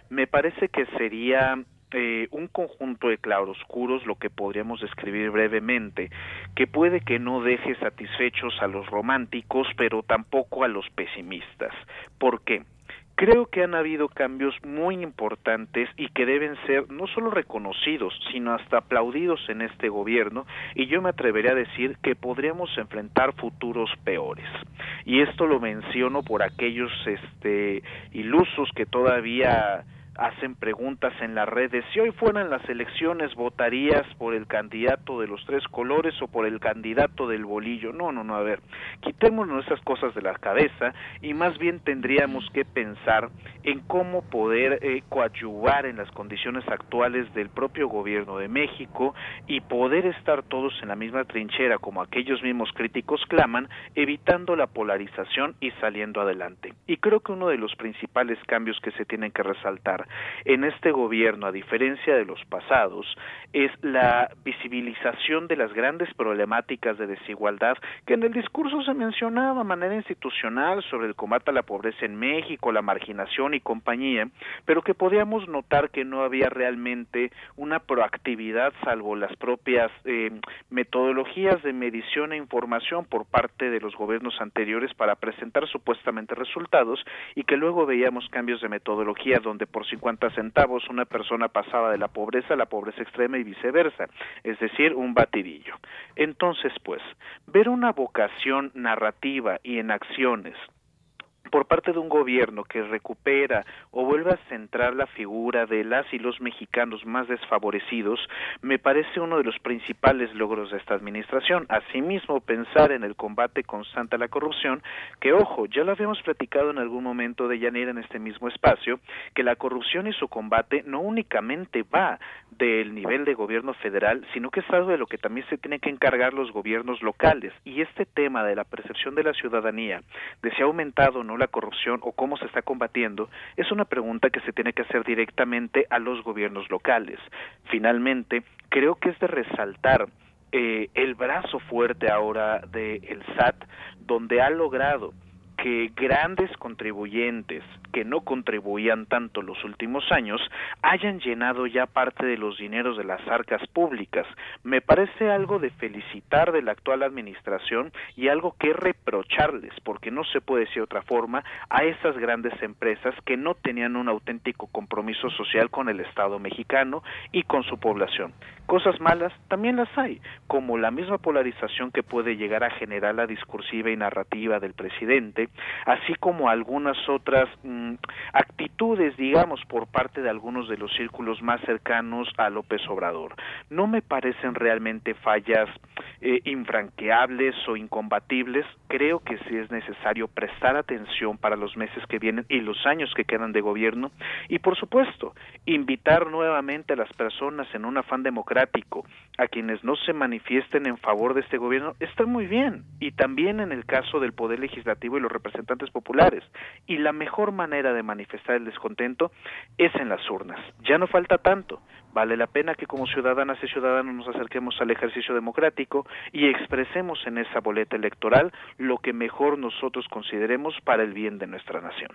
Me parece que sería eh, un conjunto de claroscuros, lo que podríamos describir brevemente, que puede que no deje satisfechos a los románticos, pero tampoco a los pesimistas. ¿Por qué? Creo que han habido cambios muy importantes y que deben ser no solo reconocidos, sino hasta aplaudidos en este gobierno y yo me atrevería a decir que podríamos enfrentar futuros peores. Y esto lo menciono por aquellos este ilusos que todavía hacen preguntas en las redes. Si hoy fueran las elecciones, ¿votarías por el candidato de los tres colores o por el candidato del bolillo? No, no, no, a ver, quitémonos esas cosas de la cabeza y más bien tendríamos que pensar en cómo poder eh, coadyuvar en las condiciones actuales del propio gobierno de México y poder estar todos en la misma trinchera como aquellos mismos críticos claman, evitando la polarización y saliendo adelante. Y creo que uno de los principales cambios que se tienen que resaltar en este gobierno, a diferencia de los pasados, es la visibilización de las grandes problemáticas de desigualdad que en el discurso se mencionaba de manera institucional sobre el combate a la pobreza en México, la marginación y compañía, pero que podíamos notar que no había realmente una proactividad salvo las propias eh, metodologías de medición e información por parte de los gobiernos anteriores para presentar supuestamente resultados y que luego veíamos cambios de metodología donde por 50 centavos una persona pasaba de la pobreza a la pobreza extrema y viceversa, es decir, un batidillo. Entonces, pues, ver una vocación narrativa y en acciones por parte de un gobierno que recupera o vuelve a centrar la figura de las y los mexicanos más desfavorecidos, me parece uno de los principales logros de esta administración. Asimismo, pensar en el combate constante a la corrupción, que ojo, ya lo habíamos platicado en algún momento de Llanera en este mismo espacio, que la corrupción y su combate no únicamente va del nivel de gobierno federal, sino que es algo de lo que también se tienen que encargar los gobiernos locales. Y este tema de la percepción de la ciudadanía, de si ha aumentado no corrupción o cómo se está combatiendo es una pregunta que se tiene que hacer directamente a los gobiernos locales. Finalmente, creo que es de resaltar eh, el brazo fuerte ahora del SAT, donde ha logrado que grandes contribuyentes que no contribuían tanto los últimos años hayan llenado ya parte de los dineros de las arcas públicas. Me parece algo de felicitar de la actual administración y algo que reprocharles, porque no se puede decir otra forma, a esas grandes empresas que no tenían un auténtico compromiso social con el Estado mexicano y con su población. Cosas malas también las hay, como la misma polarización que puede llegar a generar la discursiva y narrativa del presidente, así como algunas otras mm, actitudes, digamos, por parte de algunos de los círculos más cercanos a López Obrador. No me parecen realmente fallas eh, infranqueables o incombatibles. Creo que sí es necesario prestar atención para los meses que vienen y los años que quedan de gobierno y, por supuesto, invitar nuevamente a las personas en un afán democrático a quienes no se manifiesten en favor de este gobierno está muy bien y también en el caso del poder legislativo y los representantes populares. Y la mejor manera de manifestar el descontento es en las urnas. Ya no falta tanto. Vale la pena que como ciudadanas y ciudadanos nos acerquemos al ejercicio democrático y expresemos en esa boleta electoral lo que mejor nosotros consideremos para el bien de nuestra nación.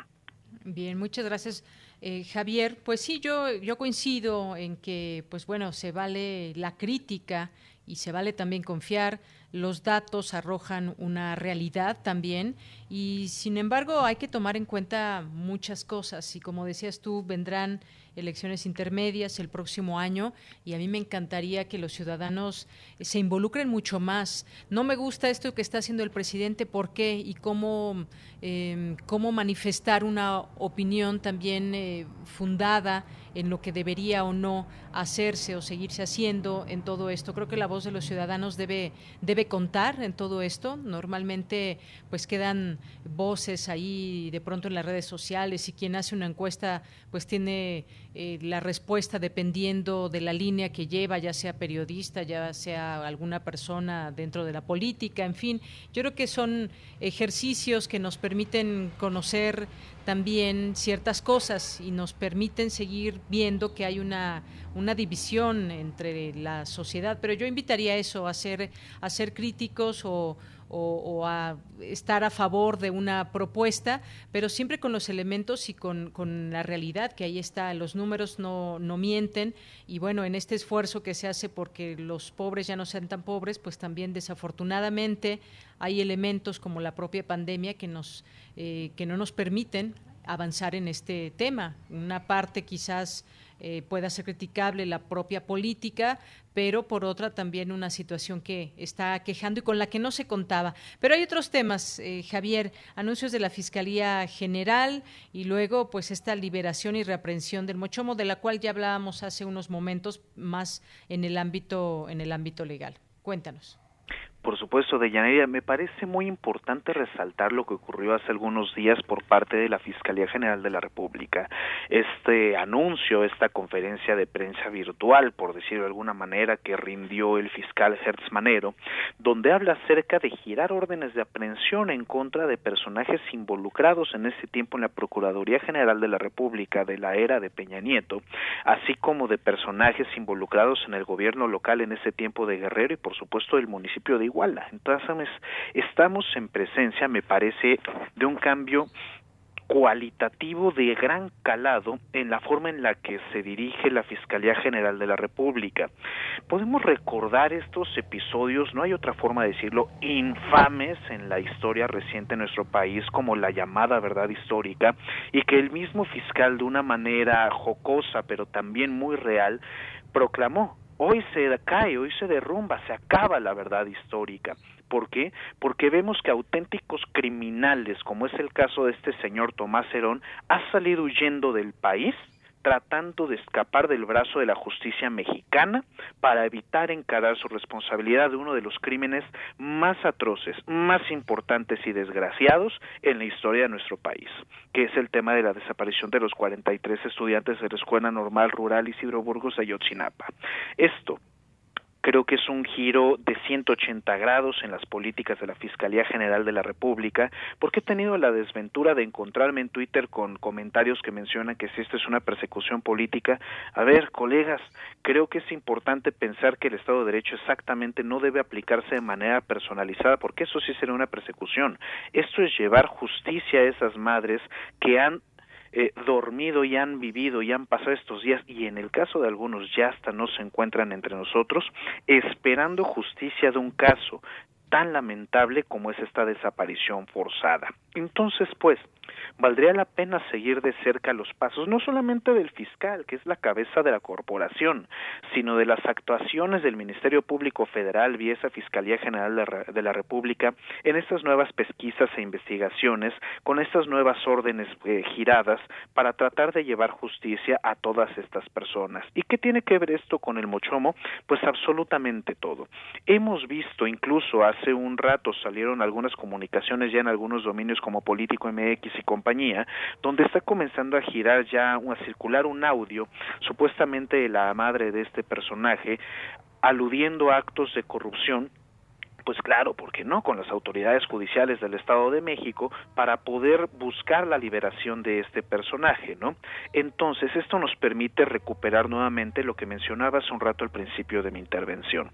Bien, muchas gracias, eh, Javier. Pues sí, yo, yo coincido en que, pues bueno, se vale la crítica y se vale también confiar los datos arrojan una realidad también. Y sin embargo hay que tomar en cuenta muchas cosas. Y como decías tú vendrán elecciones intermedias el próximo año y a mí me encantaría que los ciudadanos se involucren mucho más. No me gusta esto que está haciendo el presidente, ¿por qué? Y cómo, em, cómo manifestar una opinión también eh, fundada en lo que debería o no hacerse o seguirse haciendo en todo esto. Creo que la voz de los ciudadanos debe, debe contar en todo esto. Normalmente pues quedan voces ahí de pronto en las redes sociales y quien hace una encuesta pues tiene eh, la respuesta dependiendo de la línea que lleva, ya sea periodista, ya sea alguna persona dentro de la política, en fin. Yo creo que son ejercicios que nos permiten conocer también ciertas cosas y nos permiten seguir viendo que hay una, una división entre la sociedad. Pero yo invitaría a eso, a ser, a ser críticos o, o, a estar a favor de una propuesta, pero siempre con los elementos y con, con la realidad, que ahí está, los números no, no, mienten y bueno, en este esfuerzo que se hace porque los pobres ya no sean tan pobres, pues también desafortunadamente hay elementos como la propia pandemia que, nos, eh, que no nos permiten avanzar en este tema. Una parte quizás eh, pueda ser criticable la propia política, pero por otra también una situación que está quejando y con la que no se contaba. Pero hay otros temas, eh, Javier, anuncios de la Fiscalía General y luego pues esta liberación y reaprensión del Mochomo, de la cual ya hablábamos hace unos momentos más en el ámbito, en el ámbito legal. Cuéntanos. Por supuesto, Deyanira, me parece muy importante resaltar lo que ocurrió hace algunos días por parte de la Fiscalía General de la República. Este anuncio, esta conferencia de prensa virtual, por decirlo de alguna manera, que rindió el fiscal Hertz Manero, donde habla acerca de girar órdenes de aprehensión en contra de personajes involucrados en ese tiempo en la Procuraduría General de la República de la era de Peña Nieto, así como de personajes involucrados en el gobierno local en ese tiempo de Guerrero y por supuesto del municipio de Iguala. Entonces, estamos en presencia, me parece, de un cambio cualitativo de gran calado en la forma en la que se dirige la Fiscalía General de la República. Podemos recordar estos episodios, no hay otra forma de decirlo, infames en la historia reciente de nuestro país como la llamada verdad histórica y que el mismo fiscal de una manera jocosa pero también muy real proclamó hoy se cae, hoy se derrumba, se acaba la verdad histórica. ¿Por qué? Porque vemos que auténticos criminales, como es el caso de este señor Tomás Herón, ha salido huyendo del país tratando de escapar del brazo de la justicia mexicana para evitar encarar su responsabilidad de uno de los crímenes más atroces, más importantes y desgraciados en la historia de nuestro país, que es el tema de la desaparición de los 43 estudiantes de la Escuela Normal Rural Isidro Burgos de Ayotzinapa. Esto creo que es un giro de 180 grados en las políticas de la Fiscalía General de la República, porque he tenido la desventura de encontrarme en Twitter con comentarios que mencionan que si esto es una persecución política, a ver, colegas, creo que es importante pensar que el Estado de Derecho exactamente no debe aplicarse de manera personalizada, porque eso sí sería una persecución. Esto es llevar justicia a esas madres que han eh, dormido y han vivido y han pasado estos días y en el caso de algunos ya hasta no se encuentran entre nosotros esperando justicia de un caso tan lamentable como es esta desaparición forzada. Entonces, pues, valdría la pena seguir de cerca los pasos, no solamente del fiscal, que es la cabeza de la corporación, sino de las actuaciones del Ministerio Público Federal vía esa Fiscalía General de la República en estas nuevas pesquisas e investigaciones, con estas nuevas órdenes eh, giradas para tratar de llevar justicia a todas estas personas. ¿Y qué tiene que ver esto con el Mochomo? Pues absolutamente todo. Hemos visto, incluso hace un rato salieron algunas comunicaciones ya en algunos dominios como Político MX y compañía, donde está comenzando a girar ya, a circular un audio, supuestamente de la madre de este personaje, aludiendo a actos de corrupción pues claro, ¿por qué no? Con las autoridades judiciales del Estado de México para poder buscar la liberación de este personaje, ¿no? Entonces, esto nos permite recuperar nuevamente lo que mencionaba hace un rato al principio de mi intervención.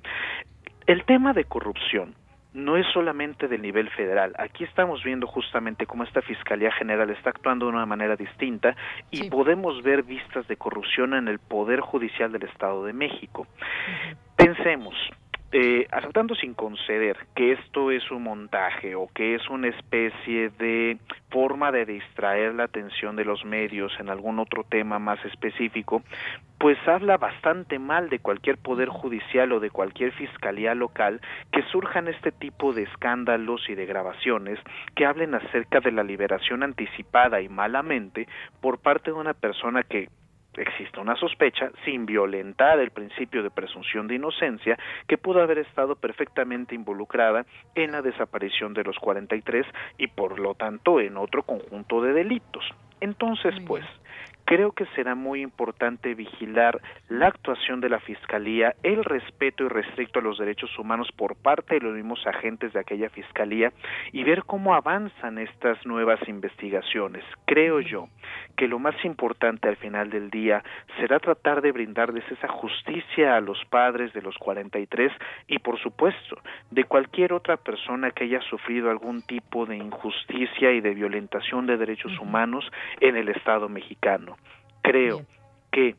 El tema de corrupción no es solamente del nivel federal. Aquí estamos viendo justamente cómo esta Fiscalía General está actuando de una manera distinta y podemos ver vistas de corrupción en el Poder Judicial del Estado de México. Pensemos, eh, aceptando sin conceder que esto es un montaje o que es una especie de forma de distraer la atención de los medios en algún otro tema más específico, pues habla bastante mal de cualquier poder judicial o de cualquier fiscalía local que surjan este tipo de escándalos y de grabaciones que hablen acerca de la liberación anticipada y malamente por parte de una persona que existe una sospecha, sin violentar el principio de presunción de inocencia, que pudo haber estado perfectamente involucrada en la desaparición de los 43 y por lo tanto en otro conjunto de delitos. Entonces, pues, creo que será muy importante vigilar la actuación de la Fiscalía, el respeto y restricto a los derechos humanos por parte de los mismos agentes de aquella Fiscalía y ver cómo avanzan estas nuevas investigaciones. Creo yo que lo más importante al final del día será tratar de brindarles esa justicia a los padres de los 43 y por supuesto de cualquier otra persona que haya sufrido algún tipo de injusticia y de violentación de derechos humanos en el Estado mexicano. Creo que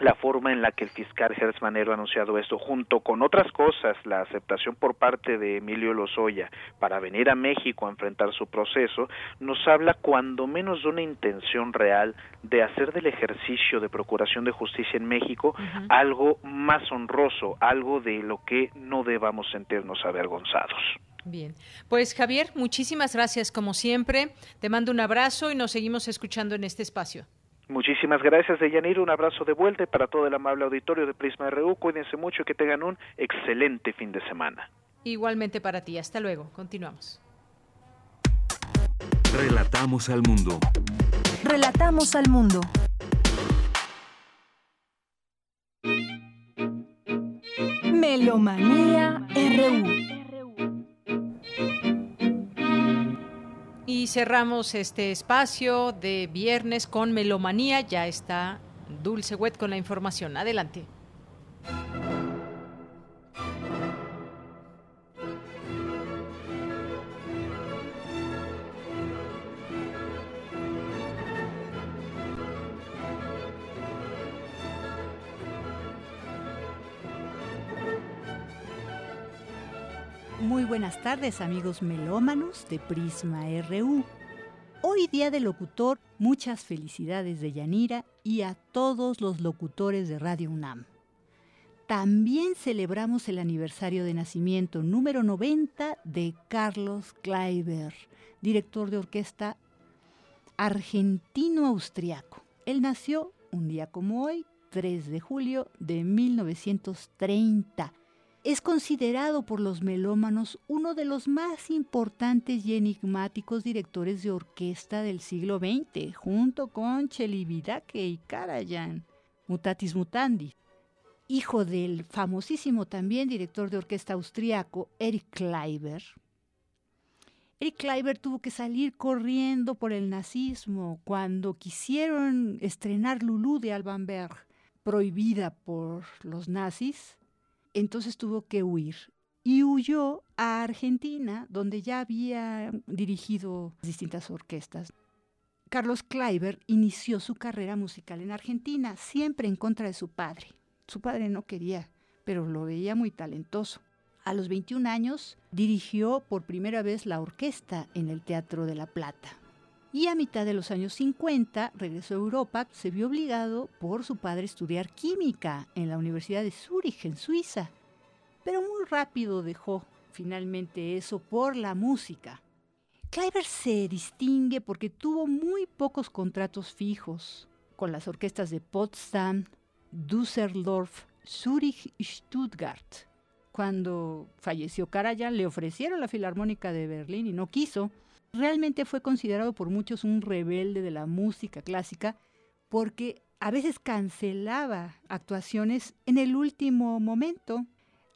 la forma en la que el fiscal Manero ha anunciado esto, junto con otras cosas, la aceptación por parte de Emilio Lozoya para venir a México a enfrentar su proceso, nos habla cuando menos de una intención real de hacer del ejercicio de procuración de justicia en México algo más honroso, algo de lo que no debamos sentirnos avergonzados. Bien, pues Javier, muchísimas gracias como siempre. Te mando un abrazo y nos seguimos escuchando en este espacio. Muchísimas gracias, Deyanira. Un abrazo de vuelta y para todo el amable auditorio de Prisma RU. Cuídense mucho y que tengan un excelente fin de semana. Igualmente para ti. Hasta luego. Continuamos. Relatamos al mundo. Relatamos al mundo. Melomanía RU. Y cerramos este espacio de viernes con Melomanía. Ya está Dulce Wet con la información. Adelante. Buenas tardes amigos melómanos de Prisma RU. Hoy día del locutor, muchas felicidades de Yanira y a todos los locutores de Radio UNAM. También celebramos el aniversario de nacimiento número 90 de Carlos Kleiber, director de orquesta argentino-austriaco. Él nació un día como hoy, 3 de julio de 1930 es considerado por los melómanos uno de los más importantes y enigmáticos directores de orquesta del siglo XX, junto con Celibidache y Karajan, mutatis mutandi. Hijo del famosísimo también director de orquesta austriaco Eric Kleiber. Eric Kleiber tuvo que salir corriendo por el nazismo cuando quisieron estrenar Lulú de Alban Berg, prohibida por los nazis entonces tuvo que huir y huyó a Argentina, donde ya había dirigido distintas orquestas. Carlos Kleiber inició su carrera musical en Argentina, siempre en contra de su padre. Su padre no quería, pero lo veía muy talentoso. A los 21 años dirigió por primera vez la orquesta en el Teatro de la Plata. Y a mitad de los años 50 regresó a Europa, se vio obligado por su padre a estudiar química en la Universidad de Zúrich, en Suiza. Pero muy rápido dejó finalmente eso por la música. Kleiber se distingue porque tuvo muy pocos contratos fijos con las orquestas de Potsdam, Düsseldorf, Zúrich y Stuttgart. Cuando falleció Karajan le ofrecieron la Filarmónica de Berlín y no quiso realmente fue considerado por muchos un rebelde de la música clásica porque a veces cancelaba actuaciones en el último momento,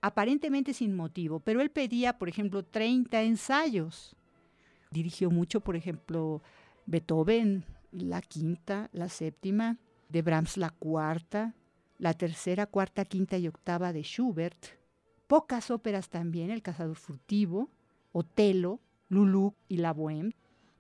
aparentemente sin motivo, pero él pedía, por ejemplo, 30 ensayos. Dirigió mucho, por ejemplo, Beethoven, la quinta, la séptima, de Brahms la cuarta, la tercera, cuarta, quinta y octava de Schubert, pocas óperas también, El cazador furtivo, Otelo, Lulú y la Bohème.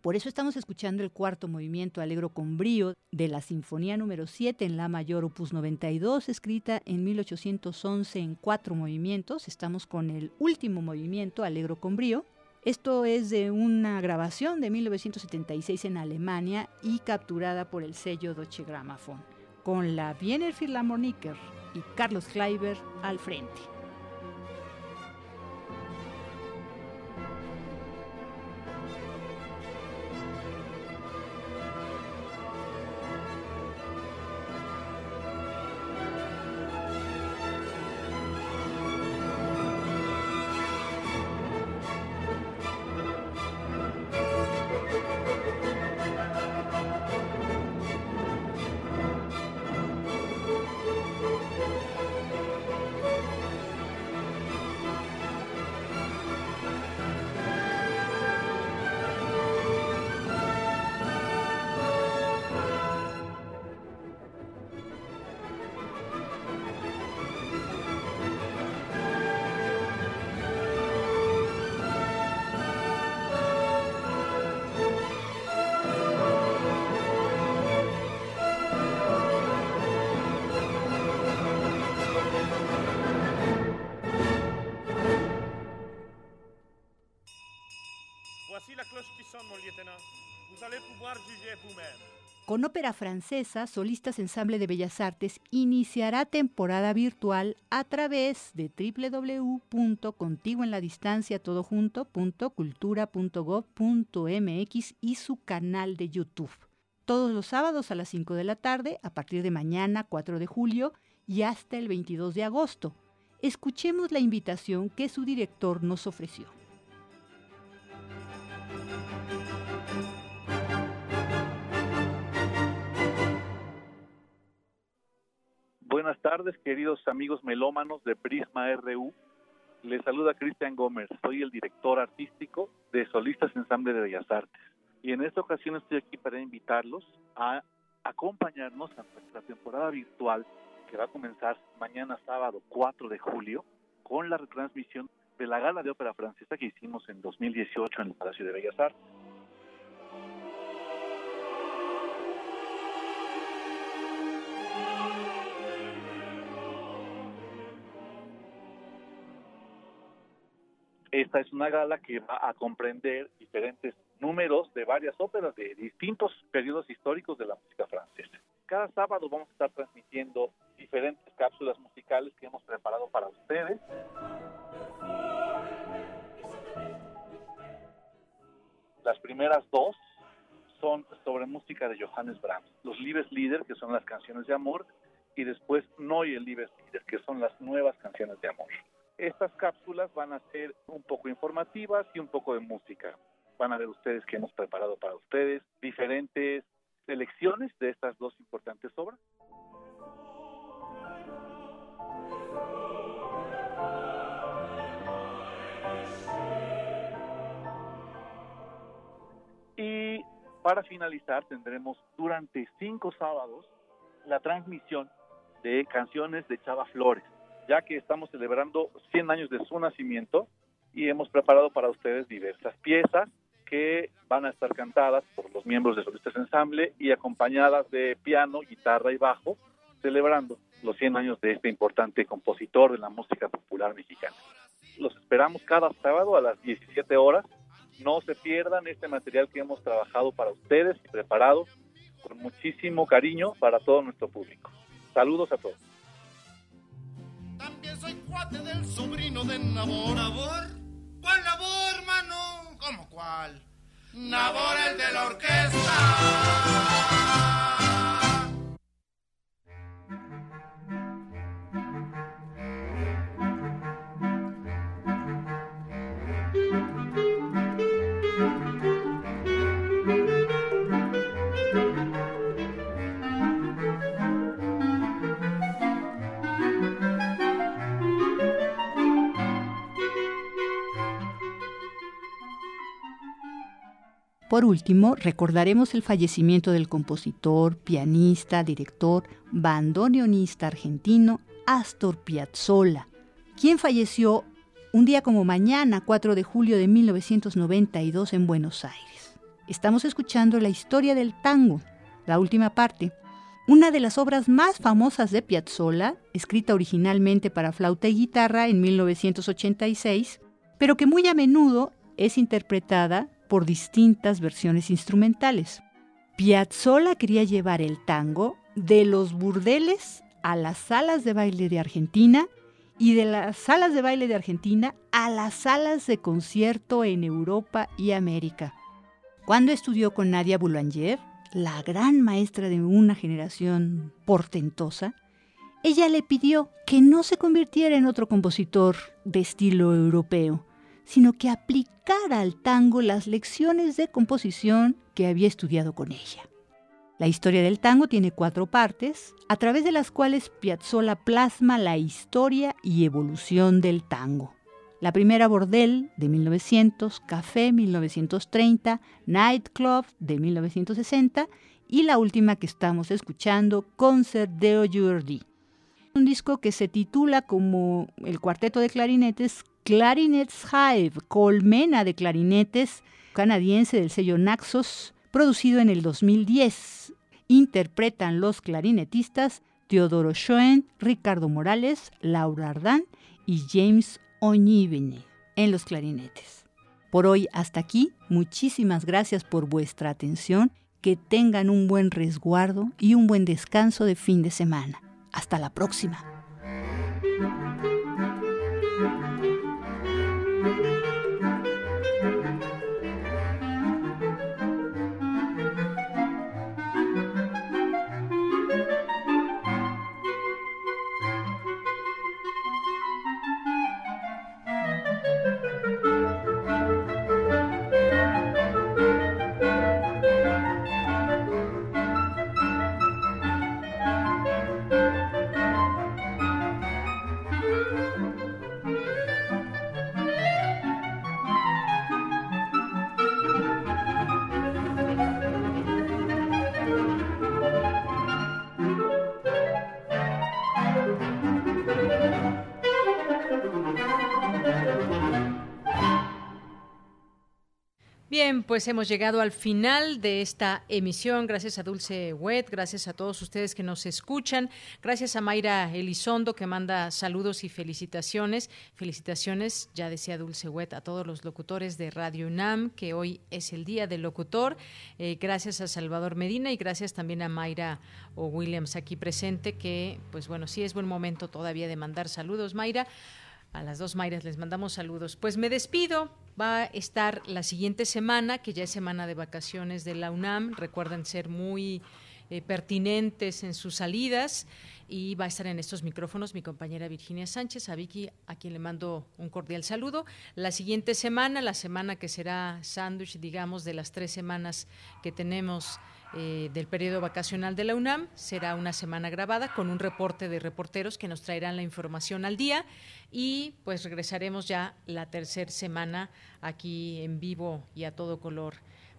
Por eso estamos escuchando el cuarto movimiento Alegro con brío de la Sinfonía número 7 en La Mayor Opus 92, escrita en 1811 en cuatro movimientos. Estamos con el último movimiento Alegro con brío. Esto es de una grabación de 1976 en Alemania y capturada por el sello Deutsche Grammophon, con la Wiener Philharmoniker y Carlos Kleiber al frente. Con ópera francesa, Solistas Ensamble de Bellas Artes iniciará temporada virtual a través de www.contiguoenladistancia.cultura.gov.mx y su canal de YouTube. Todos los sábados a las 5 de la tarde, a partir de mañana 4 de julio y hasta el 22 de agosto. Escuchemos la invitación que su director nos ofreció. Buenas tardes, queridos amigos melómanos de Prisma RU. Les saluda Cristian Gómez, soy el director artístico de Solistas Ensamble de Bellas Artes. Y en esta ocasión estoy aquí para invitarlos a acompañarnos a nuestra temporada virtual que va a comenzar mañana sábado 4 de julio con la retransmisión de la gala de ópera francesa que hicimos en 2018 en el Palacio de Bellas Artes. Esta es una gala que va a comprender diferentes números de varias óperas de distintos periodos históricos de la música francesa. Cada sábado vamos a estar transmitiendo diferentes cápsulas musicales que hemos preparado para ustedes. Las primeras dos son sobre música de Johannes Brahms, los Liebeslieder, que son las canciones de amor, y después Neue Liebeslieder, que son las y un poco de música. Van a ver ustedes que hemos preparado para ustedes diferentes selecciones de estas dos importantes obras. Y para finalizar tendremos durante cinco sábados la transmisión de canciones de Chava Flores ya que estamos celebrando 100 años de su nacimiento y hemos preparado para ustedes diversas piezas que van a estar cantadas por los miembros de Solistas Ensamble y acompañadas de piano, guitarra y bajo, celebrando los 100 años de este importante compositor de la música popular mexicana. Los esperamos cada sábado a las 17 horas. No se pierdan este material que hemos trabajado para ustedes y preparado con muchísimo cariño para todo nuestro público. Saludos a todos. También soy cuate del sobrino de Nabor. ¿Cuál Nabor, mano? ¿Cómo cuál? Nabor, el de la orquesta. Por último, recordaremos el fallecimiento del compositor, pianista, director, bandoneonista argentino Astor Piazzolla, quien falleció un día como mañana, 4 de julio de 1992 en Buenos Aires. Estamos escuchando la historia del tango, la última parte, una de las obras más famosas de Piazzolla, escrita originalmente para flauta y guitarra en 1986, pero que muy a menudo es interpretada por distintas versiones instrumentales. Piazzolla quería llevar el tango de los burdeles a las salas de baile de Argentina y de las salas de baile de Argentina a las salas de concierto en Europa y América. Cuando estudió con Nadia Boulanger, la gran maestra de una generación portentosa, ella le pidió que no se convirtiera en otro compositor de estilo europeo, sino que aplicara al tango las lecciones de composición que había estudiado con ella. La historia del tango tiene cuatro partes, a través de las cuales Piazzolla plasma la historia y evolución del tango. La primera Bordel de 1900, Café 1930, Nightclub de 1960 y la última que estamos escuchando, Concert de Aujourd'hui. Un disco que se titula como el cuarteto de clarinetes Clarinets Hive, colmena de clarinetes canadiense del sello Naxos, producido en el 2010. Interpretan los clarinetistas Teodoro Schoen, Ricardo Morales, Laura Ardán y James O'Neill en los clarinetes. Por hoy hasta aquí, muchísimas gracias por vuestra atención, que tengan un buen resguardo y un buen descanso de fin de semana. Hasta la próxima. Pues hemos llegado al final de esta emisión. Gracias a Dulce Wet, gracias a todos ustedes que nos escuchan, gracias a Mayra Elizondo que manda saludos y felicitaciones. Felicitaciones, ya decía Dulce Wet, a todos los locutores de Radio UNAM, que hoy es el Día del Locutor. Eh, gracias a Salvador Medina y gracias también a Mayra o Williams aquí presente, que pues bueno, sí es buen momento todavía de mandar saludos, Mayra. A las dos Mayras les mandamos saludos. Pues me despido. Va a estar la siguiente semana, que ya es semana de vacaciones de la UNAM. Recuerden ser muy eh, pertinentes en sus salidas. Y va a estar en estos micrófonos mi compañera Virginia Sánchez, a Vicky, a quien le mando un cordial saludo. La siguiente semana, la semana que será sándwich, digamos, de las tres semanas que tenemos eh, del periodo vacacional de la UNAM. Será una semana grabada con un reporte de reporteros que nos traerán la información al día y pues regresaremos ya la tercera semana aquí en vivo y a todo color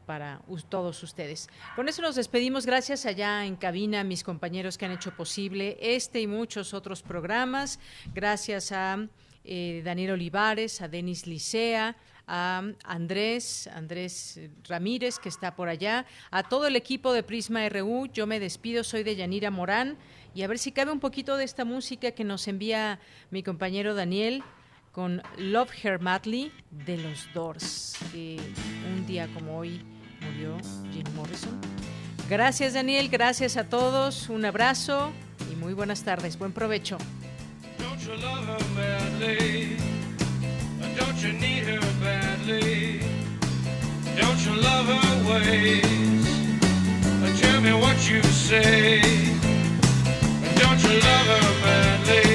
para todos ustedes. Con eso nos despedimos. Gracias allá en cabina a mis compañeros que han hecho posible este y muchos otros programas. Gracias a eh, Daniel Olivares, a Denis Licea, a Andrés, Andrés Ramírez, que está por allá, a todo el equipo de Prisma RU. Yo me despido, soy de Yanira Morán, y a ver si cabe un poquito de esta música que nos envía mi compañero Daniel con Love Her Madly de los Doors, que un día como hoy murió Jim Morrison. Gracias Daniel, gracias a todos, un abrazo y muy buenas tardes, buen provecho. Badly? Don't you love her ways? Tell me what you say. Don't you love her badly?